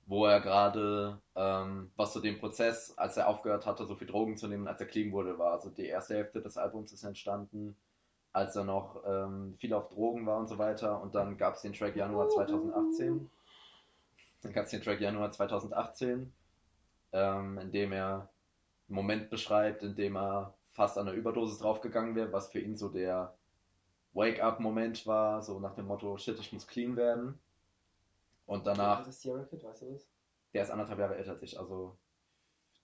wo er gerade, ähm, was zu dem Prozess, als er aufgehört hatte, so viel Drogen zu nehmen, als er clean wurde, war. Also die erste Hälfte des Albums ist entstanden, als er noch ähm, viel auf Drogen war und so weiter. Und dann gab es den Track Januar 2018. Dann gab es den Track Januar 2018, ähm, in dem er einen Moment beschreibt, in dem er fast an einer Überdosis draufgegangen wäre, was für ihn so der Wake-up-Moment war, so nach dem Motto, shit, ich muss clean werden. Und danach. Was ist Sierra Kid, weißt du das? Der ist anderthalb Jahre älter als ich, also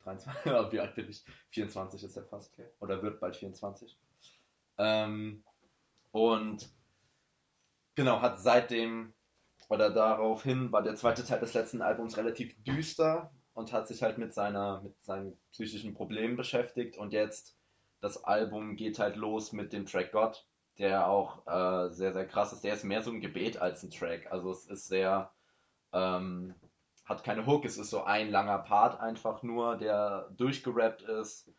23, wie alt bin ich? 24 ist er fast. Okay. Oder wird bald 24. Ähm, und genau, hat seitdem oder daraufhin war der zweite Teil des letzten Albums relativ düster und hat sich halt mit seiner, mit seinen psychischen Problemen beschäftigt und jetzt das Album geht halt los mit dem Track God, der auch äh, sehr, sehr krass ist. Der ist mehr so ein Gebet als ein Track. Also es ist sehr, ähm, hat keine Hook, es ist so ein langer Part einfach nur, der durchgerappt ist.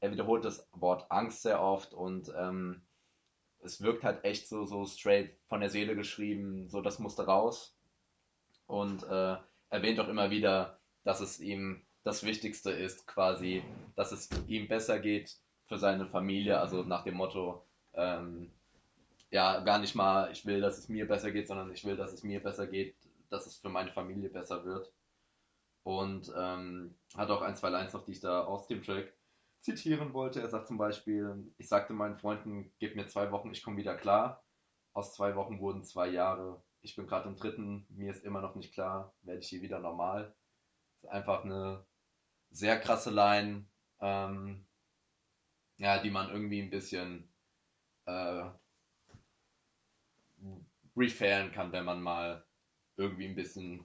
Er wiederholt das Wort Angst sehr oft und ähm, es wirkt halt echt so, so straight von der Seele geschrieben, so das musste raus. Und äh, erwähnt auch immer wieder, dass es ihm das Wichtigste ist, quasi, dass es ihm besser geht für seine Familie, also nach dem Motto, ähm, ja, gar nicht mal, ich will, dass es mir besser geht, sondern ich will, dass es mir besser geht, dass es für meine Familie besser wird. Und ähm, hat auch ein, zwei Lines noch, die ich da aus dem Track zitieren wollte. Er sagt zum Beispiel, ich sagte meinen Freunden, gib mir zwei Wochen, ich komme wieder klar. Aus zwei Wochen wurden zwei Jahre. Ich bin gerade im dritten, mir ist immer noch nicht klar, werde ich hier wieder normal. Ist einfach eine sehr krasse Line, ähm, ja, die man irgendwie ein bisschen äh, refairen kann, wenn man mal irgendwie ein bisschen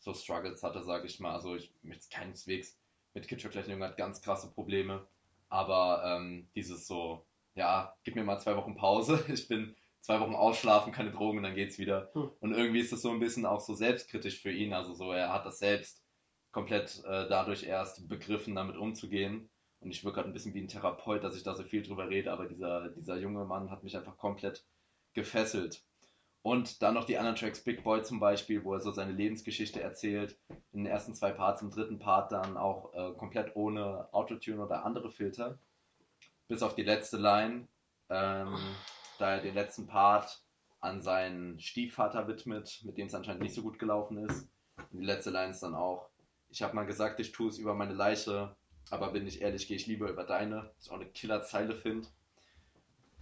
so Struggles hatte, sage ich mal. Also ich möchte keineswegs mit Kitschverkleidung hat ganz krasse Probleme, aber ähm, dieses so, ja, gib mir mal zwei Wochen Pause, ich bin zwei Wochen ausschlafen, keine Drogen, dann geht's wieder. Hm. Und irgendwie ist das so ein bisschen auch so selbstkritisch für ihn, also so, er hat das selbst komplett äh, dadurch erst begriffen, damit umzugehen. Und ich wirke gerade ein bisschen wie ein Therapeut, dass ich da so viel drüber rede, aber dieser, dieser junge Mann hat mich einfach komplett gefesselt. Und dann noch die anderen Tracks, Big Boy zum Beispiel, wo er so seine Lebensgeschichte erzählt. In den ersten zwei Parts, im dritten Part dann auch äh, komplett ohne Autotune oder andere Filter. Bis auf die letzte Line, ähm, da er den letzten Part an seinen Stiefvater widmet, mit dem es anscheinend nicht so gut gelaufen ist. Und die letzte Line ist dann auch, ich habe mal gesagt, ich tue es über meine Leiche, aber bin ich ehrlich, gehe ich lieber über deine. Ist auch eine Killerzeile finde.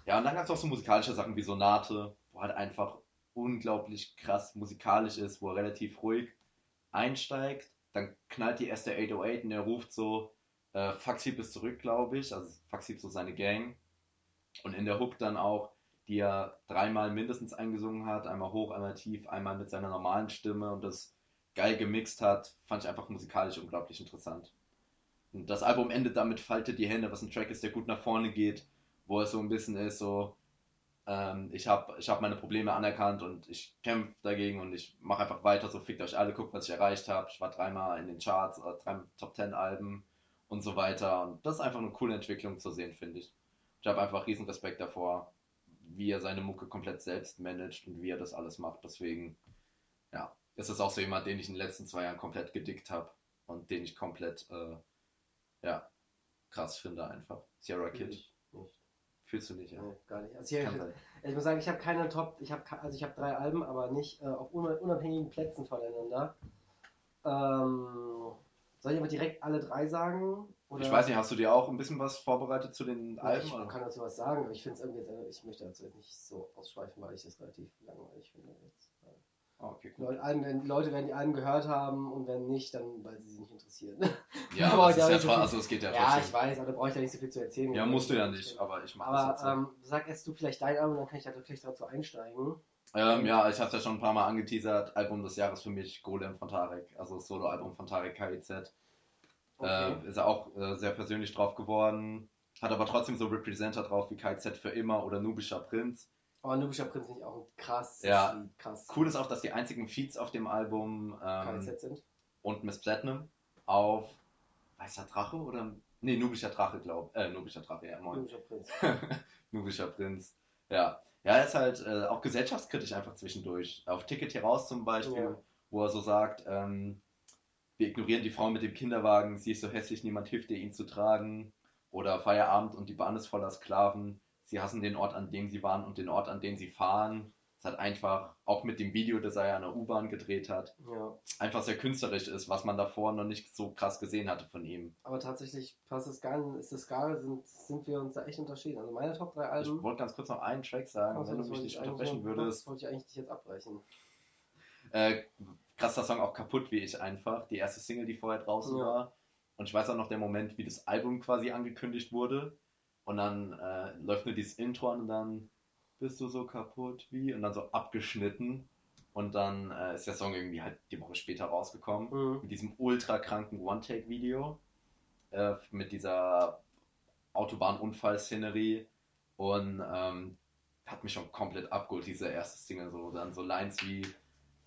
Ja, und dann gab es auch so musikalische Sachen wie Sonate, wo halt einfach unglaublich krass musikalisch ist, wo er relativ ruhig einsteigt. Dann knallt die erste 808 und er ruft so, äh, Faxib ist zurück, glaube ich. Also Faxib so seine Gang. Und in der Hook dann auch, die er dreimal mindestens eingesungen hat, einmal hoch, einmal tief, einmal mit seiner normalen Stimme und das geil gemixt hat, fand ich einfach musikalisch unglaublich interessant. Das Album endet damit Faltet die Hände, was ein Track ist, der gut nach vorne geht, wo es so ein bisschen ist, so, ähm, ich habe ich hab meine Probleme anerkannt und ich kämpfe dagegen und ich mache einfach weiter, so fickt euch alle, guckt, was ich erreicht habe. Ich war dreimal in den Charts, oder drei Top 10 Alben und so weiter. Und das ist einfach eine coole Entwicklung zu sehen, finde ich. Ich habe einfach riesen Respekt davor, wie er seine Mucke komplett selbst managt und wie er das alles macht. Deswegen, ja, ist es auch so jemand, den ich in den letzten zwei Jahren komplett gedickt habe und den ich komplett, äh, ja, krass finde einfach. Sierra Kid. Nicht. Fühlst du nicht, ja? Nee, gar nicht. Also ich, ich muss sagen, ich habe keine Top, ich habe also ich habe drei Alben, aber nicht äh, auf una- unabhängigen Plätzen voneinander. Ähm, soll ich aber direkt alle drei sagen? Oder? Ich weiß nicht, hast du dir auch ein bisschen was vorbereitet zu den Ja, Alben? ich oder? kann dazu was sagen, aber ich finde es irgendwie äh, ich möchte dazu jetzt nicht so ausschweifen, weil ich das relativ langweilig finde jetzt. Ah, okay, cool. Leute, Leute werden die Alben gehört haben und wenn nicht, dann weil sie sie nicht interessieren. Ja, Aber es ist ja, ja, nicht so also es geht ja ja, trotzdem. ich weiß, aber da brauche ich ja nicht so viel zu erzählen. Ja, musst du ja nicht, aber ich mache das jetzt. Aber ähm, sag erst du vielleicht dein Album, dann kann ich da vielleicht dazu einsteigen. Ähm, ja, ich habe ja schon ein paar Mal angeteasert. Album des Jahres für mich, Golem von Tarek. Also das Soloalbum von Tarek KIZ. Okay. Äh, ist er auch äh, sehr persönlich drauf geworden. Hat aber trotzdem so Representer drauf wie KZ für immer oder Nubischer Prinz. Aber Nubischer Prinz ich auch ein krass Ja. Lied, krass. Cool ist auch, dass die einzigen Feats auf dem Album ähm, KZ sind. und Miss Platinum auf Weißer Drache oder. Nee, Nubischer Drache, glaub. Äh, Nubischer Drache, ja, moin. Nubischer Prinz. Nubischer Prinz. Ja. Ja, er ist halt äh, auch gesellschaftskritisch einfach zwischendurch. Auf Ticket hier raus zum Beispiel, Ja. wo er so sagt, ähm, wir ignorieren die Frau mit dem Kinderwagen, sie ist so hässlich, niemand hilft ihr, ihn zu tragen. Oder Feierabend und die Bahn ist voller Sklaven. Sie hassen den Ort, an dem sie waren und den Ort, an dem sie fahren. Es hat einfach, auch mit dem Video, das er ja an der U-Bahn gedreht hat, Ja. einfach sehr künstlerisch ist, was man davor noch nicht so krass gesehen hatte von ihm. Aber tatsächlich, Pascal Skalen, ist das Skala, sind, sind wir uns da echt unterschieden. Also meine Top 3 Ich Alben. wollte ganz kurz noch einen Track sagen, Also, wenn das du mich nicht ich unterbrechen Das würdest. wollte ich eigentlich dich jetzt abbrechen. Äh, krasser Song, auch kaputt wie ich einfach. Die erste Single, die vorher draußen Ja. war. Und ich weiß auch noch der Moment, wie das Album quasi angekündigt wurde. Und dann äh, läuft nur dieses Intro an und dann bist du so kaputt wie und dann so abgeschnitten. Und dann äh, ist der Song irgendwie halt die Woche später rausgekommen. Mhm. Mit diesem ultra kranken One-Take-Video. Äh, mit dieser Autobahnunfall-Szenerie. Und ähm, hat mich schon komplett abgeholt, diese erste Single. So, dann so Lines wie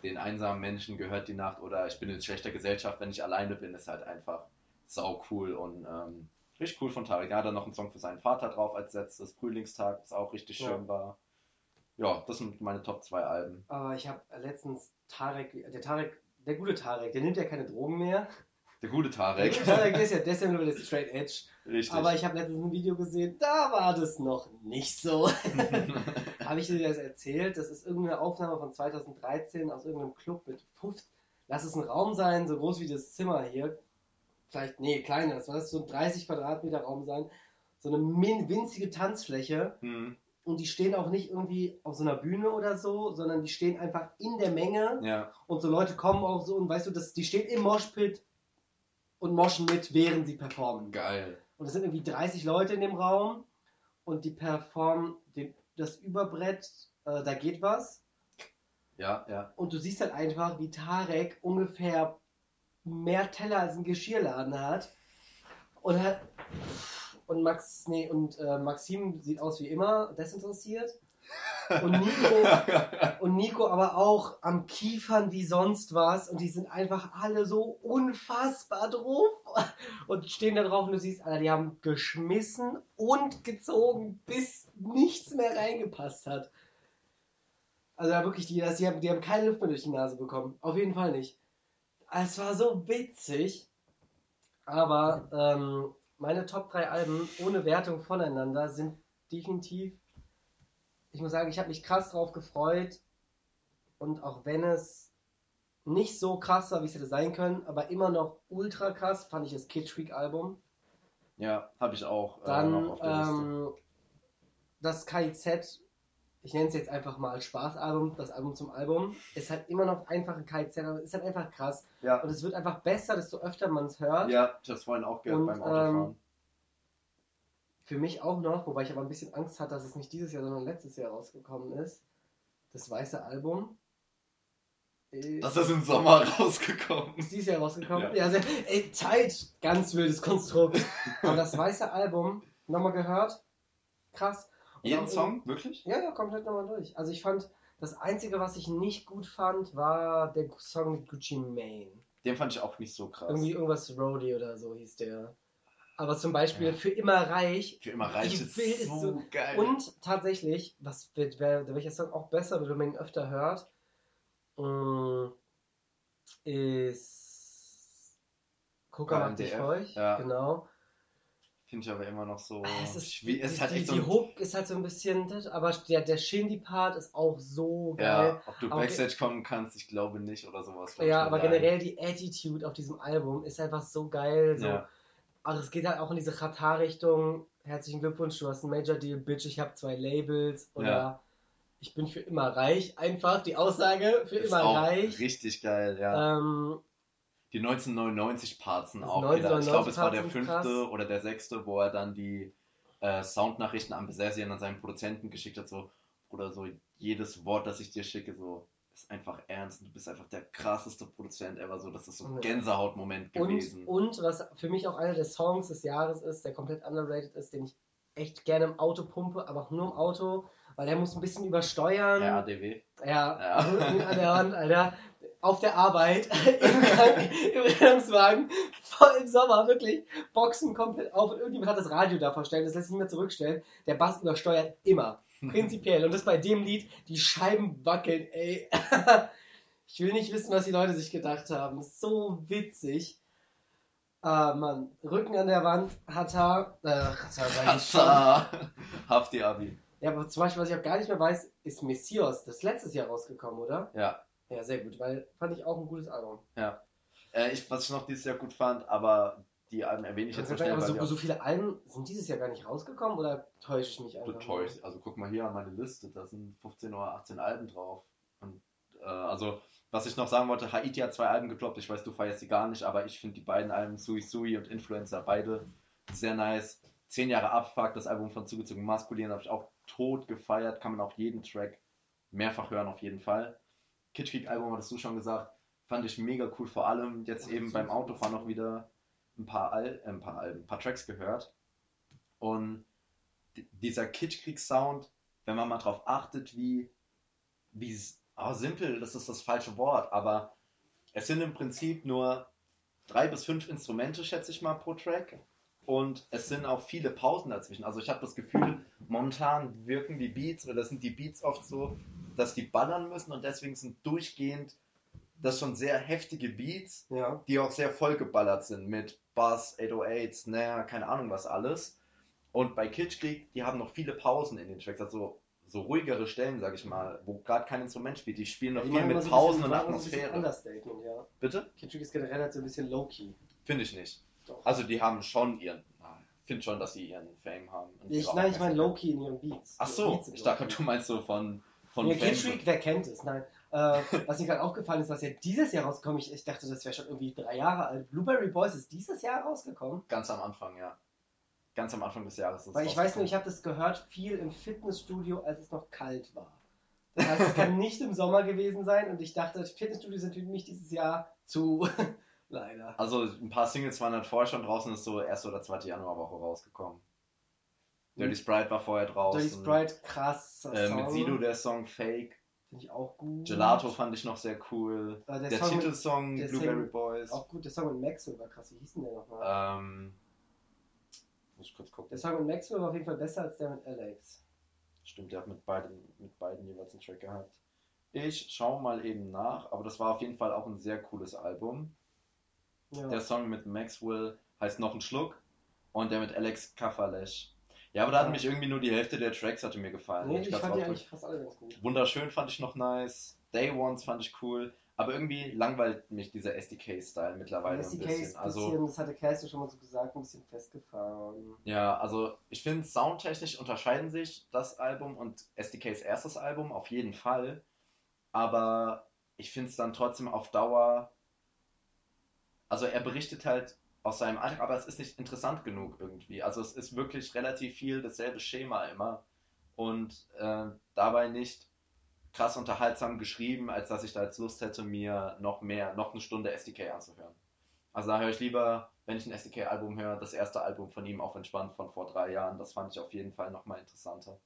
den einsamen Menschen gehört die Nacht oder ich bin in schlechter Gesellschaft, wenn ich alleine bin, ist halt einfach sau cool und ähm, richtig cool von Tarek. Er hat dann noch einen Song für seinen Vater drauf als letztes, Frühlingstag, was auch richtig Ja. schön war. Ja, das sind meine Top 2 Alben. Aber ich habe letztens Tarek, der Tarek, der gute Tarek, der nimmt ja keine Drogen mehr. Der gute Der Tarek. gute Tarek der ist ja, der ja nur der Straight Edge. richtig. Aber ich habe letztens ein Video gesehen, da war das noch nicht so. habe ich dir das erzählt? Das ist irgendeine Aufnahme von 2013 aus irgendeinem Club mit 50. Lass es ein Raum sein, so groß wie das Zimmer hier. Vielleicht, nee, kleiner. Das war so ein 30 Quadratmeter Raum sein. So eine min winzige Tanzfläche. hm, Und die stehen auch nicht irgendwie auf so einer Bühne oder so, sondern die stehen einfach in der Menge. ja, Und so Leute kommen auch so und weißt du, das, die stehen im Moshpit und moschen mit, während sie performen. geil. Und es sind irgendwie 30 Leute in dem Raum und die performen den, das Überbrett, äh, da geht was. Ja, ja. Und du siehst halt einfach, wie Tarek ungefähr mehr Teller als ein Geschirrladen hat. Und hat. Und Max, nee, und äh, Maxim sieht aus wie immer, desinteressiert. Und Nico, und Nico aber auch am Kiefern wie sonst was. Und die sind einfach alle so unfassbar drauf. Und stehen da drauf und du siehst, Alter, die haben geschmissen und gezogen, bis nichts mehr reingepasst hat. Also wirklich, die, die, haben, die haben keine Luft mehr durch die Nase bekommen. Auf jeden Fall nicht. Es war so witzig. Aber ähm, meine Top 3 Alben ohne Wertung voneinander sind definitiv. Ich muss sagen, ich habe mich krass drauf gefreut. Und auch wenn es nicht so krass war, wie es hätte sein können, aber immer noch ultra krass, fand ich das Kid Freak Album. Ja, habe ich auch äh, Dann ähm, das KIZ, ich nenne es jetzt einfach mal als Spaßalbum, das Album zum Album, ist halt immer noch einfach ein KIZ, aber ist halt einfach krass. Ja, Und es wird einfach besser, desto öfter man es hört. ja, ich habe es vorhin auch gehört Und, beim Autofahren. ähm, Für mich auch noch, wobei ich aber ein bisschen Angst hatte, dass es nicht dieses Jahr, sondern letztes Jahr rausgekommen ist. Das weiße Album. Das ist im Sommer rausgekommen. ist dieses Jahr rausgekommen. Ja. Ja, sehr, ey, Zeit, ganz wildes Konstrukt. Aber das weiße Album, nochmal gehört, krass. Jeden auch Song? Wirklich? Ja, ja, komplett nochmal durch. Also ich fand, das Einzige, was ich nicht gut fand, war der Song mit Gucci Mane. Den fand ich auch nicht so krass. Irgendwie irgendwas Roadie oder so hieß der. Aber zum Beispiel Ja. für immer reich. Für immer reich ist ist so, so- geil. Und tatsächlich, was wird, welcher Song auch besser, wenn man ihn öfter hört, mm, ist Coca macht dich feucht. ja. Genau. Finde ich aber immer noch so. Es ist, schwi- es die, ist halt die, echt so die Hook ist halt so ein bisschen, aber der, der Shindy-Part ist auch so geil. Ja, ob du Aber Backstage kommen kannst, ich glaube nicht oder sowas. Ja, aber generell die Attitude auf diesem Album ist einfach so geil. So. Ja. Also es geht halt auch in diese Chata-Richtung. Herzlichen Glückwunsch, du hast einen Major Deal, Bitch, ich habe zwei Labels. Oder Ja. ich bin für immer reich. Einfach die Aussage, für Ist immer auch reich. richtig geil, ja. Ähm, Die 1999 Parts sind Das auch wieder. Ich glaube, es war 1999 der fünfte krass. oder der sechste, wo er dann die äh, Soundnachrichten an Besessian an seinen Produzenten geschickt hat, so, oder so jedes Wort, das ich dir schicke, so, ist einfach ernst. Du bist einfach der krasseste Produzent ever. So, das ist so ein Ja. Gänsehautmoment Und, gewesen. und was für mich auch einer der Songs des Jahres ist, der komplett underrated ist, den ich echt gerne im Auto pumpe, aber auch nur im Auto, weil der muss ein bisschen übersteuern. Der ADW. Ja, Ja. An der Wand, Alter. Auf der Arbeit, im, im Rettungswagen, voll im Sommer, wirklich. Boxen komplett auf und irgendjemand hat das Radio da verstellt, das lässt sich nicht mehr zurückstellen. Der Bass übersteuert immer. Prinzipiell. Und das bei dem Lied, die Scheiben wackeln, ey. ich will nicht wissen, was die Leute sich gedacht haben. So witzig. Ah, Mann. Rücken an der Wand, Hatta. Äh, Hatta sag ich schon. Hafta. Hafti Abi. Ja, aber zum Beispiel, was ich auch gar nicht mehr weiß, ist Messias. Das ist letztes Jahr rausgekommen, oder? Ja. Ja, sehr gut, weil fand ich auch ein gutes Album. Äh, ich, was ich noch dieses Jahr gut fand, aber die Alben erwähne ich jetzt schnell, aber so, so viele Alben sind dieses Jahr gar nicht rausgekommen oder täusche ich mich einfach? betäuscht. Also guck mal hier an meine Liste, da sind 15 oder 18 Alben drauf. Und äh, also, was ich noch sagen wollte, Haiti hat zwei Alben gedroppt. Ich weiß, du feierst sie gar nicht, aber ich finde die beiden Alben, Sui Sui und Influencer, beide sehr nice. Zehn Jahre Abfuck, das Album von Zugezogen Maskulin, habe ich auch tot gefeiert. Kann man auch jeden Track mehrfach hören, auf jeden Fall. Kitsch Geek Album, hattest du schon gesagt, fand ich mega cool. Vor allem jetzt Ja, eben beim ist Autofahren noch wieder ein paar, Al äh, ein paar Alben, ein paar Tracks gehört. Und di- dieser Kitschkrieg-Sound, wenn man mal drauf achtet, wie, wie ah, simpel, das ist das falsche Wort, aber es sind im Prinzip nur drei bis fünf Instrumente, schätze ich mal, pro Track. Und es sind auch viele Pausen dazwischen. Also ich habe das Gefühl, momentan wirken die Beats, oder sind die Beats oft so, dass die ballern müssen und deswegen sind durchgehend das schon sehr heftige Beats, Ja. die auch sehr vollgeballert sind mit Bass, 808, Snare, keine Ahnung was alles. Und bei Kitschkrieg, die haben noch viele Pausen in den Tracks, also so ruhigere Stellen, sag ich mal, wo gerade kein Instrument spielt. Die spielen noch Die viel mit so Pausen und Atmosphäre. Ja. Bitte? Kitschig ist generell halt so ein bisschen low-key. Finde ich nicht. Doch. Also die haben schon ihren, ich finde schon, dass sie ihren Fame haben. ich, nein, ich meine low-key in ihren Beats. Ach so, ich dachte, du meinst so von, von Ja. Kitschig, wer kennt es? Nein. Äh, was mir gerade aufgefallen ist, was ja dieses Jahr rausgekommen ist, ich dachte, das wäre schon irgendwie drei Jahre alt. Blueberry Boys ist dieses Jahr rausgekommen. Ganz am Anfang, ja. Ganz am Anfang des Jahres. ist Weil ich weiß nur, ich habe das gehört viel im Fitnessstudio, als es noch kalt war. Das heißt, es kann nicht im Sommer gewesen sein und ich dachte, Fitnessstudios sind für mich dieses Jahr zu. Leider. Also ein paar Singles waren dann vorher schon draußen, ist so erste oder zweite Januarwoche rausgekommen. Dirty Sprite war vorher draußen. Dirty Sprite, krasser Äh, Song. mit Sido der Song Fake. Finde ich auch gut. Gelato fand ich noch sehr cool. Äh, der, Der, Song Titelsong der Blueberry Sing- Boys. Auch gut, der Song mit Maxwell war krass. Wie hieß denn der nochmal? Ähm, muss ich kurz gucken. Der Song mit Maxwell war auf jeden Fall besser als der mit Alex. Stimmt, der hat mit beiden, mit beiden jeweils einen Track gehabt. Ich schaue mal eben nach, aber das war auf jeden Fall auch ein sehr cooles Album. Ja. Der Song mit Maxwell heißt Noch ein Schluck und der mit Alex Kafalesch. Ja, aber da hat mich irgendwie nur die Hälfte der Tracks hatte mir gefallen. nee, ich glaub, fand die eigentlich fast alle ganz gut. Wunderschön fand ich noch nice. Day Ones fand ich cool. Aber irgendwie langweilt mich dieser SDK-Style mittlerweile ein SDK bisschen. ist ein Also, bisschen, das hatte Kerstin schon mal so gesagt, ein bisschen festgefahren. ja, also ich finde, soundtechnisch unterscheiden sich das Album und SDKs erstes Album auf jeden Fall. Aber ich finde es dann trotzdem auf Dauer. Also er berichtet halt aus seinem Alltag, aber es ist nicht interessant genug irgendwie. Also es ist wirklich relativ viel dasselbe Schema immer. Und äh, dabei nicht krass unterhaltsam geschrieben, als dass ich da jetzt Lust hätte, mir noch mehr, noch eine Stunde SDK anzuhören. Also da höre ich lieber, wenn ich ein SDK-Album höre, das erste Album von ihm auf entspannt von vor drei Jahren. Das fand ich auf jeden Fall nochmal interessanter.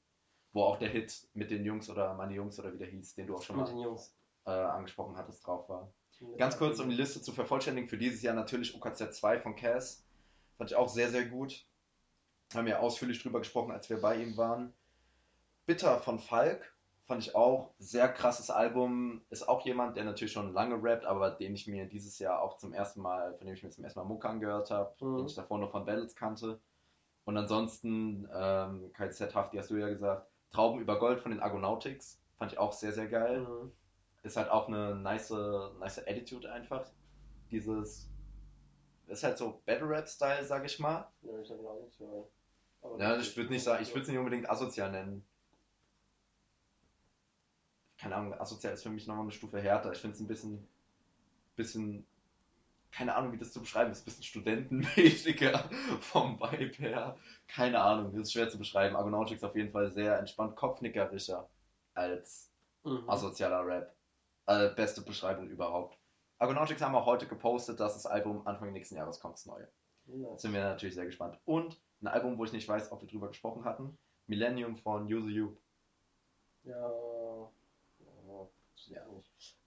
Wo auch der Hit mit den Jungs oder meine Jungs oder wie der hieß, den du auch schon Mit mal äh, angesprochen hattest, drauf war. Ganz kurz, um die Liste zu vervollständigen, für dieses Jahr natürlich UKZ 2 von Cass. Fand ich auch sehr, sehr gut. Haben wir ausführlich drüber gesprochen, als wir bei ihm waren. Bitter von Falk fand ich auch sehr krasses Album. Ist auch jemand, der natürlich schon lange rappt, aber den ich mir dieses Jahr auch zum ersten Mal, von dem ich mir zum ersten Mal Muck angehört habe, Mhm. den ich davor nur von Battles kannte. Und ansonsten, ähm, KZ Hafti hast du ja gesagt, Trauben über Gold von den Argonautics. Fand ich auch sehr, sehr geil Mhm. Ist halt auch eine nice, nice Attitude einfach. Dieses ist halt so Battle Rap Style, sag ich mal. Ja, ich hab ihn auch nicht gehört. Aber Ja, ich würde nicht sagen, ich würde es nicht unbedingt asozial nennen. Keine Ahnung, asozial ist für mich nochmal eine Stufe härter. Ich finde es ein bisschen, bisschen, keine Ahnung, wie das zu beschreiben ist, ein bisschen studentenmäßiger vom Vibe her. Keine Ahnung, das ist schwer zu beschreiben. Argonautics auf jeden Fall sehr entspannt, kopfnickerischer als Mhm. asozialer Rap. Äh, beste Beschreibung überhaupt. Argonautics haben auch heute gepostet, dass das Album Anfang nächsten Jahres kommt, das neue. Nice. Sind wir natürlich sehr gespannt. Und ein Album, wo ich nicht weiß, ob wir drüber gesprochen hatten. Millennium von Use You. Ja. Ja, ja.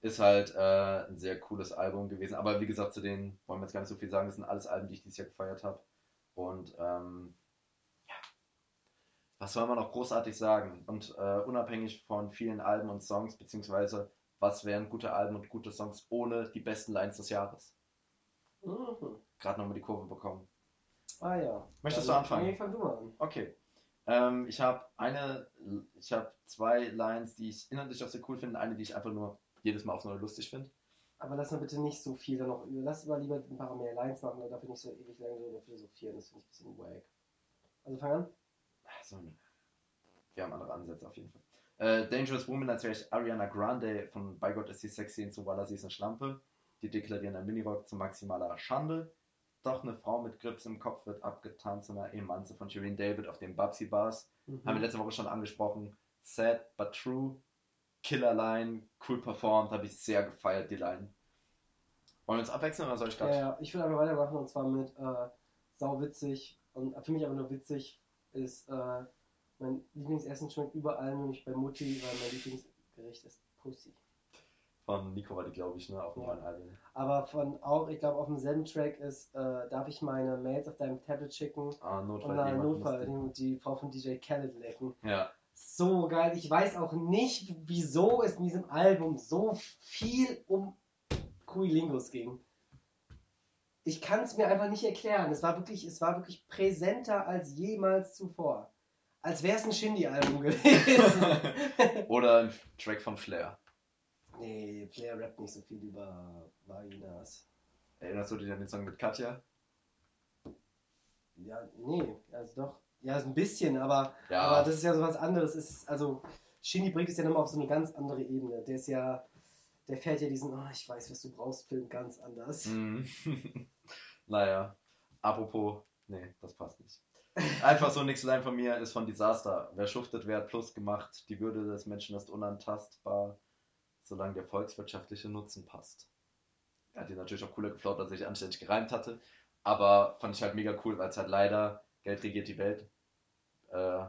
Ist halt äh, ein sehr cooles Album gewesen. Aber wie gesagt, zu denen wollen wir jetzt gar nicht so viel sagen. Das sind alles Alben, die ich dieses Jahr gefeiert habe. Und ähm, ja, was soll man noch großartig sagen? Und äh, unabhängig von vielen Alben und Songs, beziehungsweise was wären gute Alben und gute Songs ohne die besten Lines des Jahres? Mhm. Gerade nochmal die Kurve bekommen. Ah ja. Möchtest Dann- du anfangen? Nee, fang du mal an. Okay. Ähm, ich habe eine, ich habe zwei Lines, die ich inhaltlich auch sehr cool finde, eine, die ich einfach nur jedes Mal aufs Neue lustig finde. Aber lass mal bitte nicht so viel dann noch über. Lass mal lieber ein paar mehr Lines machen, oder dafür nicht so ewig lange drüber philosophieren. Das finde ich ein bisschen wack. Also fang an. So, wir haben andere Ansätze auf jeden Fall. Äh, Dangerous Woman, als wäre ich Ariana Grande von Bei Gott ist sie sexy und so Walla, sie ist eine Schlampe. Die deklarieren ein Minirock zu maximaler Schande. Doch eine Frau mit Grips im Kopf wird abgetan zu einer Emanze von Shireen David auf den Babsy Bars. Mhm. Haben wir letzte Woche schon angesprochen. Sad but true. Killer Line, cool performed, habe ich sehr gefeiert, die Line. Wollen wir uns abwechseln oder soll ich Ja, gerade? ja, ich will einfach weitermachen und zwar mit äh, sauwitzig und für mich aber nur witzig ist äh, mein Lieblingsessen schmeckt überall, nur nicht bei Mutti, weil mein Lieblingsgericht ist Pussy. Von Nico war die, glaube ich, ne, auf dem Ja. Album. Aber von auch, ich glaube auf demselben Track ist, äh, darf ich meine Mails auf deinem Tablet schicken Ah, und Notfall. dann jemand Notfall die Frau von DJ Khaled lecken. Ja, So geil. Ich weiß auch nicht, wieso es in diesem Album so viel um Kuilingos ging. Ich kann es mir einfach nicht erklären. Es war wirklich, es war wirklich präsenter als jemals zuvor. Als wäre es ein Shindy-Album gewesen. Oder ein Track von Flair. nee, Flair rappt nicht so viel über Vaginas. Erinnerst du dich an den Song mit Katja? Ja, nee, also doch. Ja, so ein bisschen, aber, Ja. aber das ist ja so was anderes. Es Ist, also, Shindy bringt es ja nochmal auf so eine ganz andere Ebene. Der ist ja, der fährt ja diesen, oh, ich weiß, was du brauchst, Film ganz anders. Mhm. naja, apropos, nee, das passt nicht. Einfach so nichts Line von mir ist von Disaster. Wer schuftet, wer hat Plus gemacht. Die Würde des Menschen ist unantastbar, solange der volkswirtschaftliche Nutzen passt. Er hat die natürlich auch cooler geflaut, als ich anständig gereimt hatte. Aber fand ich halt mega cool, weil es halt leider Geld regiert die Welt. Äh,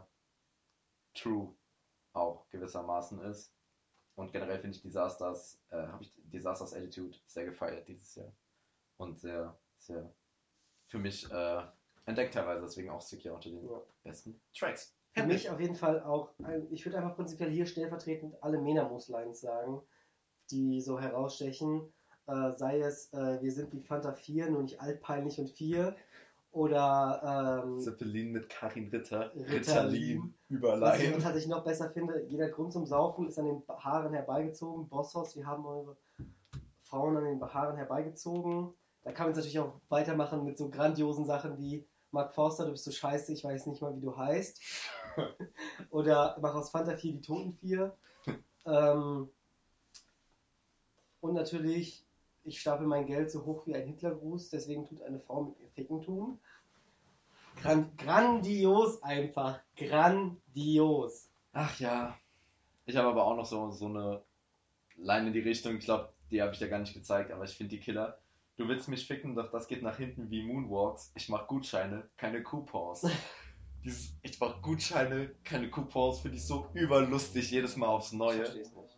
true auch gewissermaßen ist. Und generell finde ich Disasters, äh, habe ich Disasters Attitude sehr gefeiert dieses Jahr. Und sehr, sehr für mich äh, entdeckt teilweise, deswegen auch sicher unter den Ja. besten Tracks. Für mich auf jeden Fall auch, ich würde einfach prinzipiell hier stellvertretend alle Menamus-Lines sagen, die so herausstechen. Äh, sei es, äh, wir sind wie Fanta 4, nur nicht altpeinlich und 4. Oder ähm, Zeppelin mit Karin Ritter, Ritalin. Ritalin, Was ich überleihen. tatsächlich noch besser finde, jeder Grund zum Saufen ist an den Haaren herbeigezogen. Bosshaus, wir haben eure Frauen an den Haaren herbeigezogen. Da kann man jetzt natürlich auch weitermachen mit so grandiosen Sachen wie Mark Forster, du bist so scheiße, ich weiß nicht mal, wie du heißt. Oder mach aus Fanta 4 die Toten 4. ähm, und natürlich, ich stapel mein Geld so hoch wie ein Hitlergruß, deswegen tut eine Frau mit ihr Ficken tun. Gran grandios einfach. Grandios. Ach ja. Ich habe aber auch noch so, so eine Line in die Richtung, ich glaube, die habe ich dir gar nicht gezeigt, aber ich finde die Killer. Du willst mich ficken, doch das geht nach hinten wie Moonwalks. Ich mach Gutscheine, keine Coupons. Dieses, ich mach Gutscheine, keine Coupons, finde ich so überlustig jedes Mal aufs Ich Neue. versteh's nicht.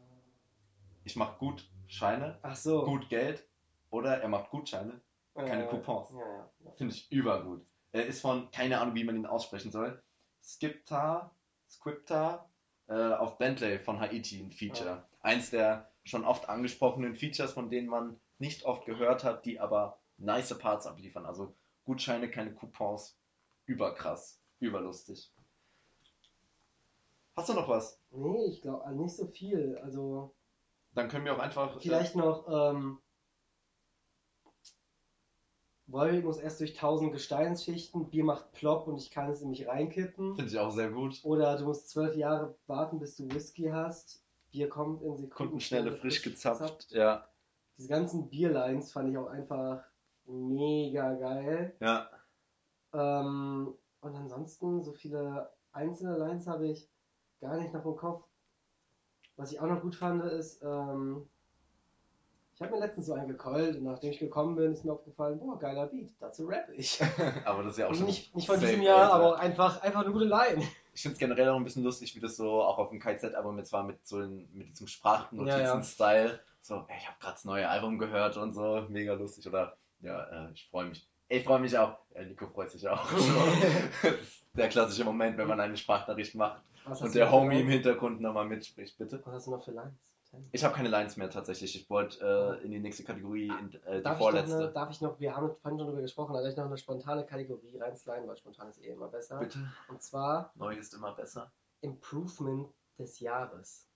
Ich mach Gutscheine, Ach so. gut Geld, oder er macht Gutscheine, keine Äh, Coupons. Ja, ja. ja. Finde ich übergut. Er ist von, keine Ahnung, wie man ihn aussprechen soll. Skipta, Scripta, äh, auf Bentley von Haiti ein Feature. Ja. Eins der schon oft angesprochenen Features, von denen man nicht oft gehört hat, die aber nice Parts abliefern. Also Gutscheine, keine Coupons. Überkrass, überlustig. Hast du noch was? Nee, ich glaube nicht so viel. Also Dann können wir auch einfach. vielleicht noch, ähm, Wolvi muss erst durch tausend Gesteinsschichten, Bier macht plopp und ich kann es in mich reinkippen. Finde ich auch sehr gut. Oder du musst zwölf Jahre warten, bis du Whisky hast. Bier kommt in Sekunden. Kundenschnelle, frisch gezapft. Ja. Diese ganzen Bierlines fand ich auch einfach mega geil. Ja. Ähm, und ansonsten, so viele einzelne Lines habe ich gar nicht noch im Kopf. Was ich auch noch gut fand, ist, ähm, Ich habe mir letztens so einen gekeult und nachdem ich gekommen bin, ist mir aufgefallen, boah, geiler Beat, dazu rap ich. aber das ist ja auch schon. nicht, nicht von diesem Jahr, Alter. aber einfach, einfach eine gute Line. Ich finde es generell auch ein bisschen lustig, wie das so auch auf dem KZ-Album jetzt war, mit so in, mit diesem Sprachnotizen-Style. So, ich habe gerade das neue Album gehört und so, mega lustig. Oder, ja, äh, ich freue mich. Ich freue mich auch. Ja, Nico freut sich auch. Der klassische Moment, wenn man eine Sprachnachricht macht und der Homie im? Hintergrund nochmal mitspricht, bitte. Was hast du noch für Lines? Ich habe keine Lines mehr tatsächlich. Ich wollte äh, in die nächste Kategorie, in, äh, die Darf ich, noch vorletzte. eine, darf ich noch, wir haben vorhin schon darüber gesprochen, aber ich noch eine spontane Kategorie reinsliden, weil spontan ist eh immer besser. Bitte. Und zwar Neu ist immer besser. Improvement des Jahres.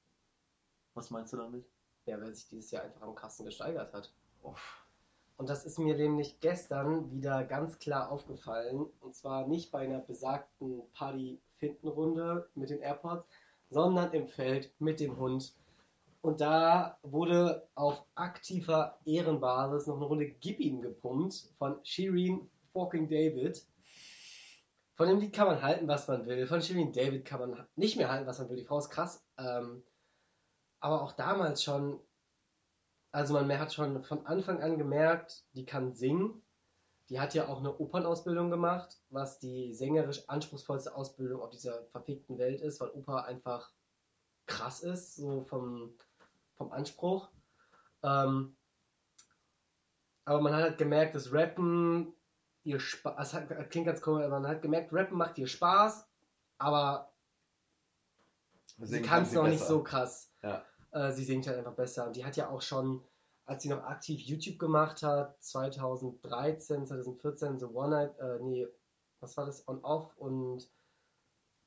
Was meinst du damit? Ja, wer sich dieses Jahr einfach am Kasten gesteigert hat. Uff. Und das ist mir nämlich gestern wieder ganz klar aufgefallen. Und zwar nicht bei einer besagten Party-Finden-Runde mit den AirPods, sondern im Feld mit dem Hund. Und da wurde auf aktiver Ehrenbasis noch eine Runde Gib ihm gepumpt von Shireen fucking David. Von dem Lied kann man halten, was man will. Von Shireen David kann man nicht mehr halten, was man will. Die Frau ist krass. Ähm, aber auch damals schon, also man hat schon von Anfang an gemerkt, die kann singen. Die hat ja auch eine Opernausbildung gemacht, was die sängerisch anspruchsvollste Ausbildung auf dieser verfickten Welt ist, weil Oper einfach krass ist, so vom, vom Anspruch. Ähm, aber man hat halt gemerkt, dass Rappen ihr Spaß, hat, klingt ganz komisch, aber man hat gemerkt, Rappen macht ihr Spaß, aber sie Singen kann es sie noch nicht besser. so krass. Ja. Äh, sie singt halt einfach besser. Und die hat ja auch schon, als sie noch aktiv YouTube gemacht hat, 2013, 2014, so One Night, äh, nee, was war das? On Off und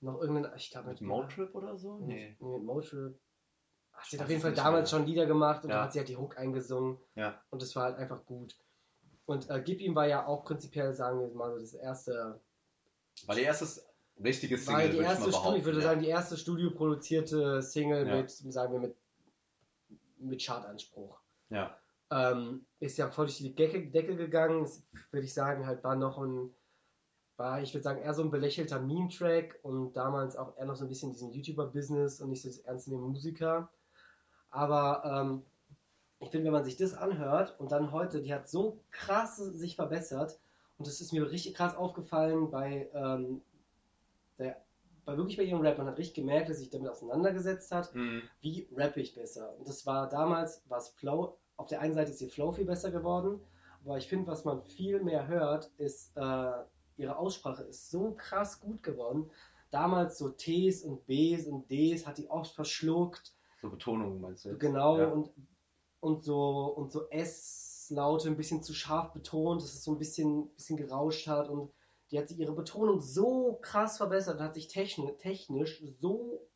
noch irgendein, ich glaube Mit Motrip oder so? Nee, Nee. mit Motrip. Sie hat weiß auf jeden Fall damals schon Lieder gemacht und Ja. da hat sie halt die Hook eingesungen. Ja. Und das war halt einfach gut. Und äh, Gib ihm war ja auch prinzipiell, sagen wir mal so, das erste War die erste richtige Single, war die würde ich erste mal Studio, behaupten. ich würde ja. sagen, die erste studioproduzierte Single mit, sagen wir, mit, mit Chartanspruch. Ja. Ähm, ist ja voll durch die Decke, Decke gegangen. Das, würde ich sagen, halt war noch ein, war, ich würde sagen, eher so ein belächelter Meme-Track und damals auch eher noch so ein bisschen diesen YouTuber-Business und nicht so das ernst nehmen Musiker. Aber ähm, ich finde, wenn man sich das anhört und dann heute, die hat so krass sich verbessert und das ist mir richtig krass aufgefallen bei, ähm, der, bei wirklich bei ihrem Rap. Man hat richtig gemerkt, dass sie sich damit auseinandergesetzt hat Mhm. wie rappe ich besser. Und das war damals, war es Flow, auf der einen Seite ist ihr Flow viel besser geworden, aber ich finde, was man viel mehr hört, ist, äh, ihre Aussprache ist so krass gut geworden. Damals so Ts und Bs und Ds hat die oft verschluckt, So Betonung meinst du jetzt? genau, Ja. und, und so, und so S-Laute ein bisschen zu scharf betont, dass es so ein bisschen, bisschen gerauscht hat und die hat ihre Betonung so krass verbessert und hat sich technisch, technisch so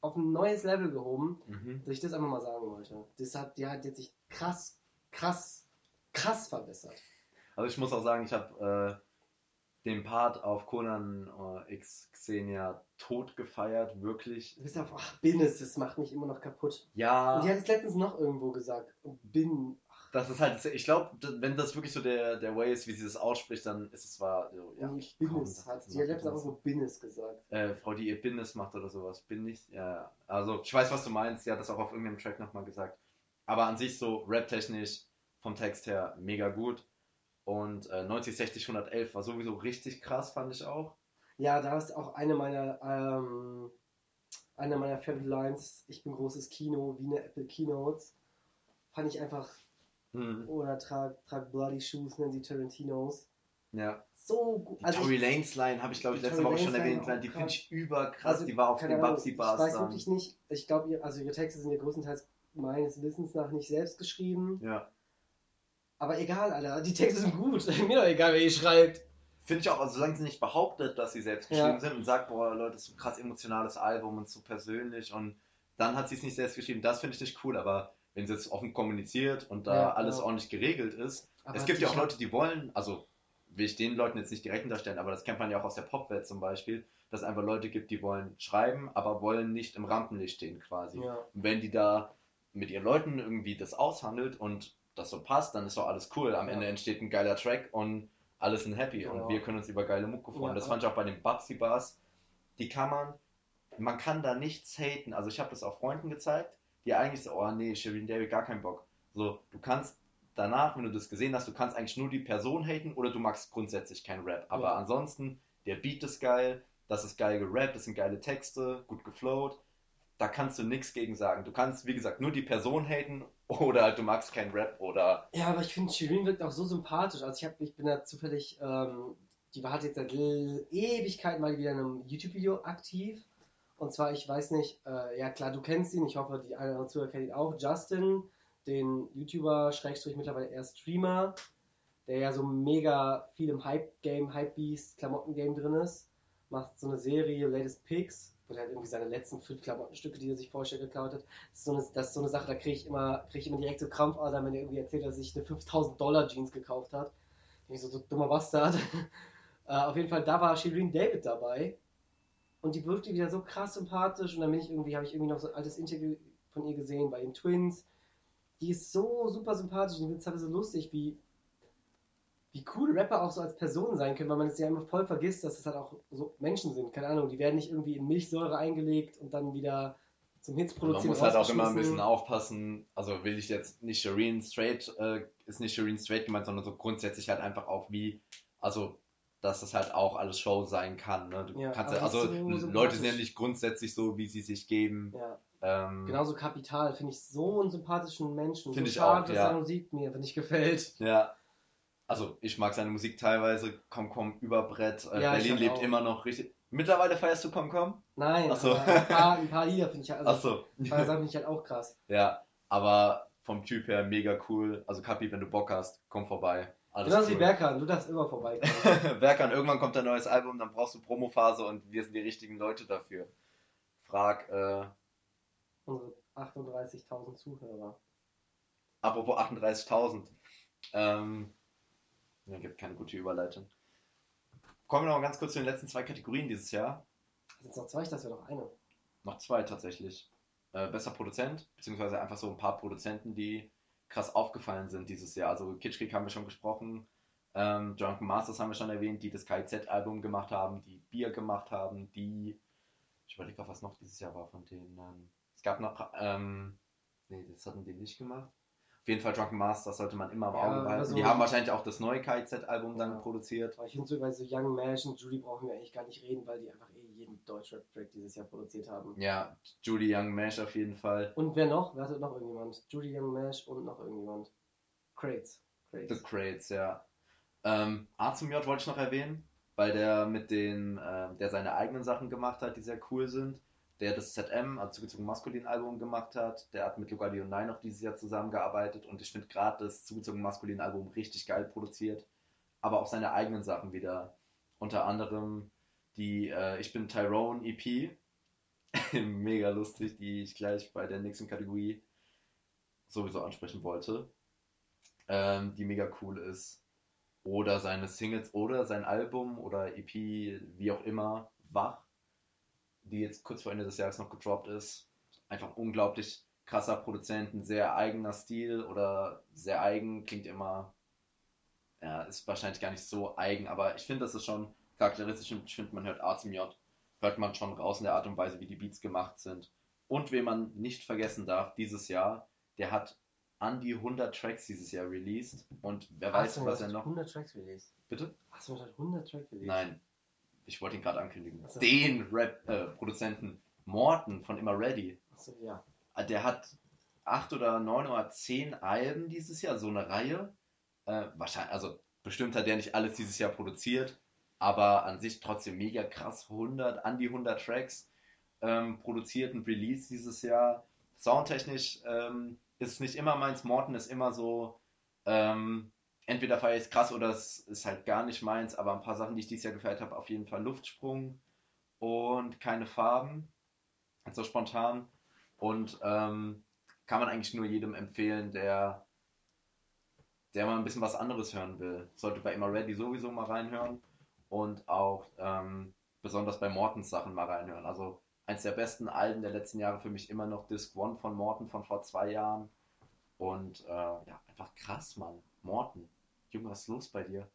auf ein neues Level gehoben, Mhm. dass ich das einfach mal sagen wollte. Das hat, die hat jetzt sich krass, krass, krass verbessert. Also ich muss auch sagen, ich habe äh, den Part auf Conan äh, X Xenia tot gefeiert, wirklich. Du bist auf, ach, Binnes, das macht mich immer noch kaputt. Ja, Und die hat es letztens noch irgendwo gesagt. Bin, das ist halt, ich glaube, wenn das wirklich so der, der Way ist, wie sie das ausspricht, dann ist es zwar so, ja, nee, komm, Binnes das hat. ist Die hat was. einfach so Binnes gesagt. äh, Frau, die ihr Bindes macht oder sowas. Bin nicht, ja, ja. Also, ich weiß, was du meinst. Sie hat das auch auf irgendeinem Track nochmal gesagt. Aber an sich so rap-technisch vom Text her mega gut. Und äh, 90, 60, 111 war sowieso richtig krass, fand ich auch. Ja, da ist auch eine meiner, ähm, eine meiner Favorite Lines. Ich bin großes Kino, wie eine Apple Keynotes. Fand ich einfach, Hm. oder trag, trag Bloody Shoes, nennen sie Tarantinos. Ja. So gut. Also Tory Lanes Line habe ich, glaube ich, letzte Woche schon erwähnt. auch Die finde ich überkrass. Also, die war auf den Ahnung, Babsi Ich Bars weiß dann. wirklich nicht. Ich glaube, ihr- also ihre Texte sind ja größtenteils meines Wissens nach nicht selbst geschrieben. Ja. Aber egal, Alter. Die Texte sind gut. Mir doch egal, wer die schreibt. Finde ich auch, also solange sie nicht behauptet, dass sie selbst geschrieben Ja. sind und sagt, boah, Leute, das ist ein krass emotionales Album und so persönlich und dann hat sie es nicht selbst geschrieben, das finde ich nicht cool, aber wenn es offen kommuniziert und da Ja, alles ja. ordentlich geregelt ist, Aber es gibt ja auch Leute, die wollen, also will ich den Leuten jetzt nicht direkt unterstellen, aber das kennt man ja auch aus der Popwelt zum Beispiel, dass es einfach Leute gibt, die wollen schreiben, aber wollen nicht im Rampenlicht stehen quasi. Ja. Und wenn die da mit ihren Leuten irgendwie das aushandelt und das so passt, dann ist doch alles cool. Am Ja. Ende entsteht ein geiler Track und alle sind happy Genau. und wir können uns über geile Mucke freuen. Ja. Das fand ich auch bei den Babsy Bars. Die kann man, man kann da nichts haten. Also ich habe das auch Freunden gezeigt, die eigentlich so, oh nee, Shirin David, gar keinen Bock. So, du kannst danach, wenn du das gesehen hast, du kannst eigentlich nur die Person haten oder du magst grundsätzlich kein Rap. Aber Ja. ansonsten, der Beat ist geil, das ist geil gerappt, das sind geile Texte, gut geflowt. Da kannst du nichts gegen sagen. Du kannst, wie gesagt, nur die Person haten oder halt du magst kein Rap oder. Ja, aber ich finde, Shirin wirkt auch so sympathisch. Also ich, hab, ich bin da zufällig, ähm, die war hat jetzt seit Ewigkeiten mal wieder in einem YouTube-Video aktiv. Und zwar, ich weiß nicht, äh, ja klar, du kennst ihn, ich hoffe, die eine oder andere Zuhörer kennt ihn auch. Justin, den YouTuber, Schrägstrich mittlerweile eher Streamer, der ja so mega viel im Hype-Game, Hype-Beast, Klamotten-Game drin ist. Macht so eine Serie, Latest Picks, wo er halt irgendwie seine letzten fünf Klamottenstücke, die er sich vorher geklaut hat. Das ist so eine, ist so eine Sache, da kriege ich immer, kriege ich immer direkt so Krampfadern, wenn er irgendwie erzählt, dass er sich eine 5000 Dollar Jeans gekauft hat. Ich so, so dummer Bastard. äh, auf jeden Fall, da war Shirin David dabei. Und die wirkte wieder so krass sympathisch. Und dann bin ich irgendwie, habe ich irgendwie noch so ein altes Interview von ihr gesehen bei den Twins. Die ist so super sympathisch und ich finde es so lustig, wie, wie cool Rapper auch so als Personen sein können, weil man es ja immer voll vergisst, dass es halt auch so Menschen sind. Keine Ahnung, die werden nicht irgendwie in Milchsäure eingelegt und dann wieder zum Hits Man produzieren. muss halt auch immer ein bisschen aufpassen. Also will ich jetzt nicht Shireen straight, äh, ist nicht Shireen straight gemeint, sondern so grundsätzlich halt einfach auch wie, also dass das halt auch alles Show sein kann. Ne? Du Ja, ja, also so Leute sind ja nicht grundsätzlich so, wie sie sich geben. Ja, Ähm, genauso Kapital finde ich so einen sympathischen Menschen. Finde so ich schade, auch, dass seine Musik mir nicht gefällt. Ja. Also ich mag seine Musik teilweise, Komm Komm Überbrett, äh, Berlin lebt auch. immer noch richtig. Mittlerweile feierst du Komm Komm? Nein, Ach so. aber ein paar, ein paar Lieder finde ich halt, also Achso. paar Sachen finde ich halt auch krass. Ja, aber vom Typ her mega cool. Also Kapi, wenn du Bock hast, komm vorbei. Alles wie cool. Berkan, du darfst immer vorbeikommen. Berkan, irgendwann kommt ein neues Album, dann brauchst du Promophase und wir sind die richtigen Leute dafür. Frag, äh, Unsere 38.000 Zuhörer. apropos 38.000. Ähm, ja, gibt keine gute Überleitung. Kommen wir noch ganz kurz zu den letzten zwei Kategorien dieses Jahr. Sind es noch zwei? Ich dachte, es wäre noch eine. Noch zwei tatsächlich. Äh, besser Produzent, beziehungsweise einfach so ein paar Produzenten, die krass aufgefallen sind dieses Jahr. Also Kitschkrieg haben wir schon gesprochen, ähm, Drunken Masters haben wir schon erwähnt, die das KIZ-Album gemacht haben, die Bier gemacht haben, die. Ich überlege auch, was noch dieses Jahr war von denen. Ähm, es gab noch. Ähm, nee, das hatten die nicht gemacht. Auf jeden Fall Drunken Masters sollte man immer im Ja, Auge behalten. so- die haben wahrscheinlich auch das neue KIZ-Album dann Ja. produziert. Aber ich finde so, bei so Young Mash und Judy brauchen wir eigentlich gar nicht reden, weil die einfach jeden Deutschrap-Track dieses Jahr produziert haben. Ja, Judy Young Mash auf jeden Fall. Und wer noch? Wer hatte noch irgendjemand? Judy Young Mash und noch irgendjemand. Crates. The Crates. Crates, ja. Ähm, A zum J wollte ich noch erwähnen, weil der mit den, ähm, der seine eigenen Sachen gemacht hat, die sehr cool sind. Der das ZM, also zugezogen maskulin Album gemacht hat. Der hat mit Lugardio 9 noch dieses Jahr zusammengearbeitet und ich finde gerade das zugezogen maskulin Album richtig geil produziert. Aber auch seine eigenen Sachen wieder. Unter anderem die äh, Ich bin Tyrone EP. Mega lustig, die ich gleich bei der nächsten Kategorie sowieso ansprechen wollte. Ähm, die mega cool ist oder seine Singles oder sein Album oder EP, wie auch immer, Wach, die jetzt kurz vor Ende des Jahres noch gedroppt ist. Einfach unglaublich krasser Produzent, ein sehr eigener Stil oder sehr eigen, klingt immer, ja, ist wahrscheinlich gar nicht so eigen, aber ich finde, das ist schon charakteristisch ich finde, man hört A zum J, hört man schon raus in der Art und Weise, wie die Beats gemacht sind. Und wen man nicht vergessen darf, dieses Jahr, der hat an die 100 Tracks dieses Jahr released und wer weiß, was er noch 100 Tracks released. Bitte? Hast du hat 100 Tracks released? Nein, ich wollte ihn gerade ankündigen. Ach so. Den Rap-Produzenten Morton von Immer Ready. Achso, ja. Äh, Der hat acht oder neun oder zehn Alben dieses Jahr, so eine Reihe. Äh, wahrscheinlich, also bestimmt hat der nicht alles dieses Jahr produziert, aber an sich trotzdem mega krass. 100, an die 100 Tracks ähm, produziert und released dieses Jahr. Soundtechnisch ähm, ist nicht immer meins. Morton ist immer so, ähm, entweder feiere ich es krass oder es ist halt gar nicht meins, aber ein paar Sachen, die ich dieses Jahr gefeiert habe, auf jeden Fall Luftsprung und keine Farben. So spontan. Und ähm, kann man eigentlich nur jedem empfehlen, der, der mal ein bisschen was anderes hören will. Sollte bei Immer Ready sowieso mal reinhören und auch ähm, besonders bei Mortens Sachen mal reinhören. Also eins der besten Alben der letzten Jahre für mich immer noch Disc One von Morten von vor zwei Jahren. Und äh, ja, einfach krass, Mann. Morten, Junge, was ist los bei dir?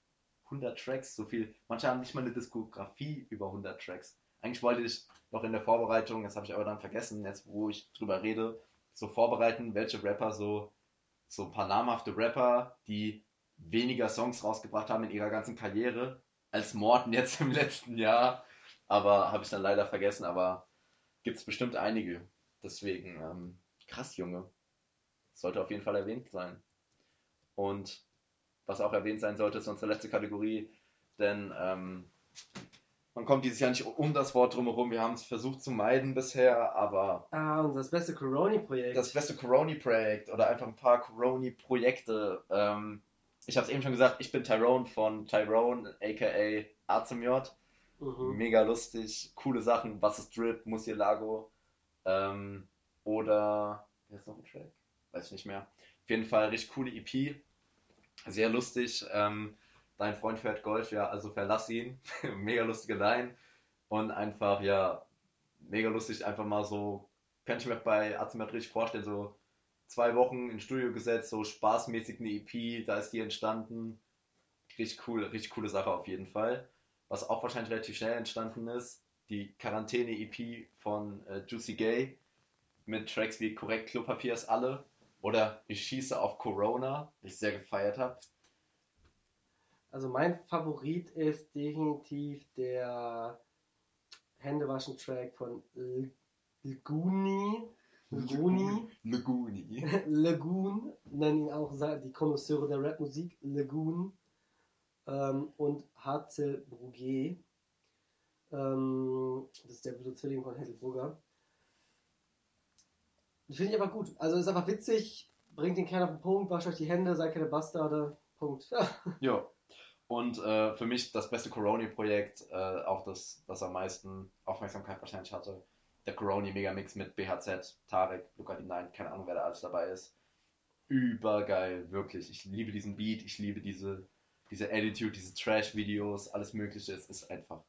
100 Tracks, so viel. Manche haben nicht mal eine Diskografie über 100 Tracks. Eigentlich wollte ich noch in der Vorbereitung, das habe ich aber dann vergessen, jetzt wo ich drüber rede, so vorbereiten, welche Rapper so so ein paar namhafte Rapper, die weniger Songs rausgebracht haben in ihrer ganzen Karriere als Morten jetzt im letzten Jahr. Aber habe ich dann leider vergessen, aber gibt es bestimmt einige. Deswegen, ähm, krass, Junge. Sollte auf jeden Fall erwähnt sein. Und was auch erwähnt sein sollte, ist unsere letzte Kategorie, denn ähm, man kommt dieses Jahr nicht um das Wort drumherum. Wir haben es versucht zu meiden bisher, aber. Ah, das beste Coroni-Projekt. Das beste Coroni-Projekt oder einfach ein paar Coroni-Projekte. Ähm, ich habe es eben schon gesagt, ich bin Tyrone von Tyrone, aka Azemiot. Mhm. Mega lustig, coole Sachen. Was ist Drip, Musielago. Ähm, oder. Wer ist noch ein Track? Weiß ich nicht mehr. Auf jeden Fall richtig coole EP. Sehr lustig. Ähm, dein Freund fährt Golf, ja, also verlass ihn. mega lustige Line. Und einfach, ja, mega lustig, einfach mal so, kann ich mir bei Azimat richtig vorstellen, so zwei Wochen ins Studio gesetzt, so spaßmäßig eine EP, da ist die entstanden. Richtig cool, richtig coole Sache auf jeden Fall. Was auch wahrscheinlich relativ schnell entstanden ist, die Quarantäne-EP von äh, Juicy Gay mit Tracks wie Korrekt Klopapier ist alle oder Ich schieße auf Corona, die ich sehr gefeiert habe. Also mein Favorit ist definitiv der Händewaschen-Track von Lguni. Lguni. Lguni. Lagoon, nennen ihn auch die Konnoisseure der Rapmusik, Lagoon. Ähm, und Harzel Bruguet. Ähm, das ist der blöde Zwilling von Hesselburger. Finde ich aber gut. Also ist einfach witzig, bringt den Kern auf den Punkt, wascht euch die Hände, seid keine Bastarde. Punkt. Ja. ja. Und äh, für mich das beste Coroni-Projekt, äh, auch das, das am meisten Aufmerksamkeit wahrscheinlich hatte. Der Coroni Megamix mit BHZ, Tarek, Luca Nein, keine Ahnung, wer da alles dabei ist. Übergeil, wirklich. Ich liebe diesen Beat, ich liebe diese, diese Attitude, diese Trash-Videos, alles Mögliche. Es ist einfach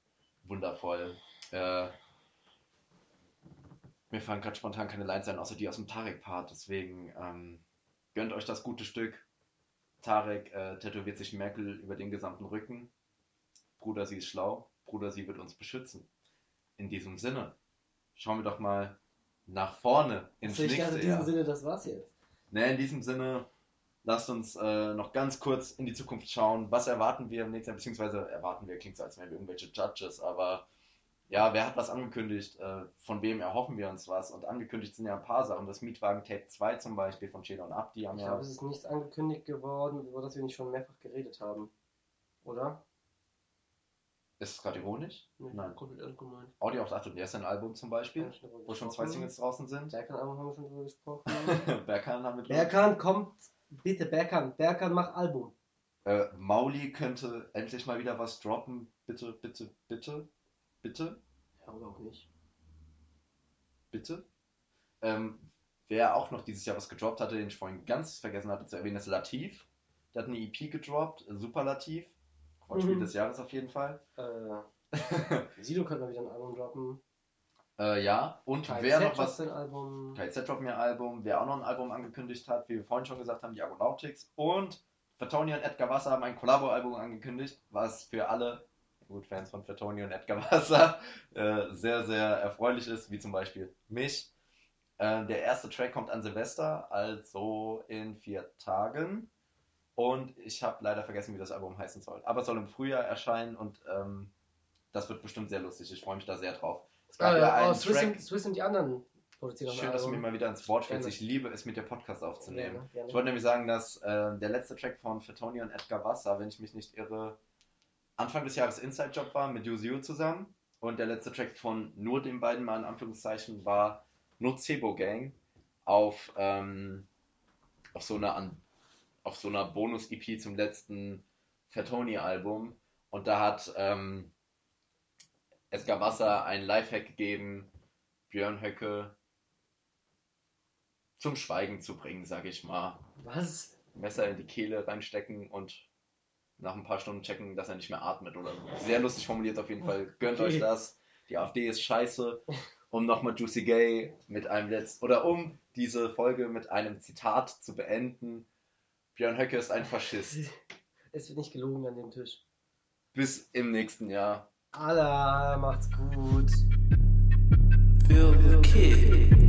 wundervoll. Äh, mir fallen gerade spontan keine Lines ein, außer die aus dem Tarek-Part. Deswegen ähm, gönnt euch das gute Stück. Tarek äh, tätowiert sich Merkel über den gesamten Rücken. Bruder, sie ist schlau. Bruder, sie wird uns beschützen. In diesem Sinne, schauen wir doch mal nach vorne ins also nächste in diesem Sinne, das war's jetzt. Ne, in diesem Sinne, lasst uns äh, noch ganz kurz in die Zukunft schauen. Was erwarten wir im nächsten Jahr? Beziehungsweise erwarten wir, klingt so, als wären wir irgendwelche Judges, aber ja, wer hat was angekündigt? Äh, von wem erhoffen wir uns was? Und angekündigt sind ja ein paar Sachen. Das Mietwagen Tape 2 zum Beispiel von Chelo und Abdi haben ich ja. Ich glaube, es ist nichts angekündigt geworden, über das wir nicht schon mehrfach geredet haben. Oder? Ist es gerade ironisch? Nee, Nein. Komplett ernst gemeint. Audi auf 8 und erst ein Album zum Beispiel, wo schon zwei Singles draußen sind. Berkan-Album haben wir schon drüber gesprochen. Berkan haben wir drüber Berkan kommt, bitte Berkan, Berkan mach Album. Äh, Mauli könnte endlich mal wieder was droppen. Bitte, bitte, bitte. Bitte? Ja, oder auch nicht. Bitte? Ähm, wer auch noch dieses Jahr was gedroppt hatte, den ich vorhin ganz vergessen hatte zu erwähnen, ist Latif. Der hat eine EP gedroppt, Superlativ. Quatschspiel mhm. des Jahres auf jeden Fall. Äh, Sido könnte mal wieder ein Album droppen. Äh, ja, und KZ wer noch was. Album. KZ droppt mir ein Album. Wer auch noch ein Album angekündigt hat, wie wir vorhin schon gesagt haben, die Argonautics. Und Fatoni und Edgar Wasser haben ein Kollabo-Album angekündigt, was für alle gut, Fans von Fertoni und Edgar Wasser, äh, sehr, sehr erfreulich ist, wie zum Beispiel mich. Äh, der erste Track kommt an Silvester, also in vier Tagen. Und ich habe leider vergessen, wie das Album heißen soll. Aber es soll im Frühjahr erscheinen und ähm, das wird bestimmt sehr lustig. Ich freue mich da sehr drauf. Es gab äh, ja einen oh, Swiss, Track. Und, Swiss und die anderen produzieren Schön, dass du mir mal wieder ins Wort fällst. Ich liebe es, mit dir Podcast aufzunehmen. Gerne, gerne. Ich wollte nämlich sagen, dass äh, der letzte Track von Fertoni und Edgar Wasser, wenn ich mich nicht irre, Anfang des Jahres Inside Job war mit Yuzio zusammen. Und der letzte Track von nur den beiden mal in Anführungszeichen war Nocebo Gang auf, ähm, auf so einer, auf so einer Bonus-EP zum letzten Fatoni-Album. Und da hat ähm, Eska Wasser ein Lifehack gegeben, Björn Höcke zum Schweigen zu bringen, sag ich mal. Was? Messer in die Kehle reinstecken und nach ein paar Stunden checken, dass er nicht mehr atmet oder so. Sehr lustig formuliert auf jeden Fall. Gönnt okay. euch das. Die AfD ist scheiße. Um nochmal Juicy Gay mit einem letzten, oder um diese Folge mit einem Zitat zu beenden. Björn Höcke ist ein Faschist. Es wird nicht gelogen an dem Tisch. Bis im nächsten Jahr. Allah, macht's gut. Feel the kid.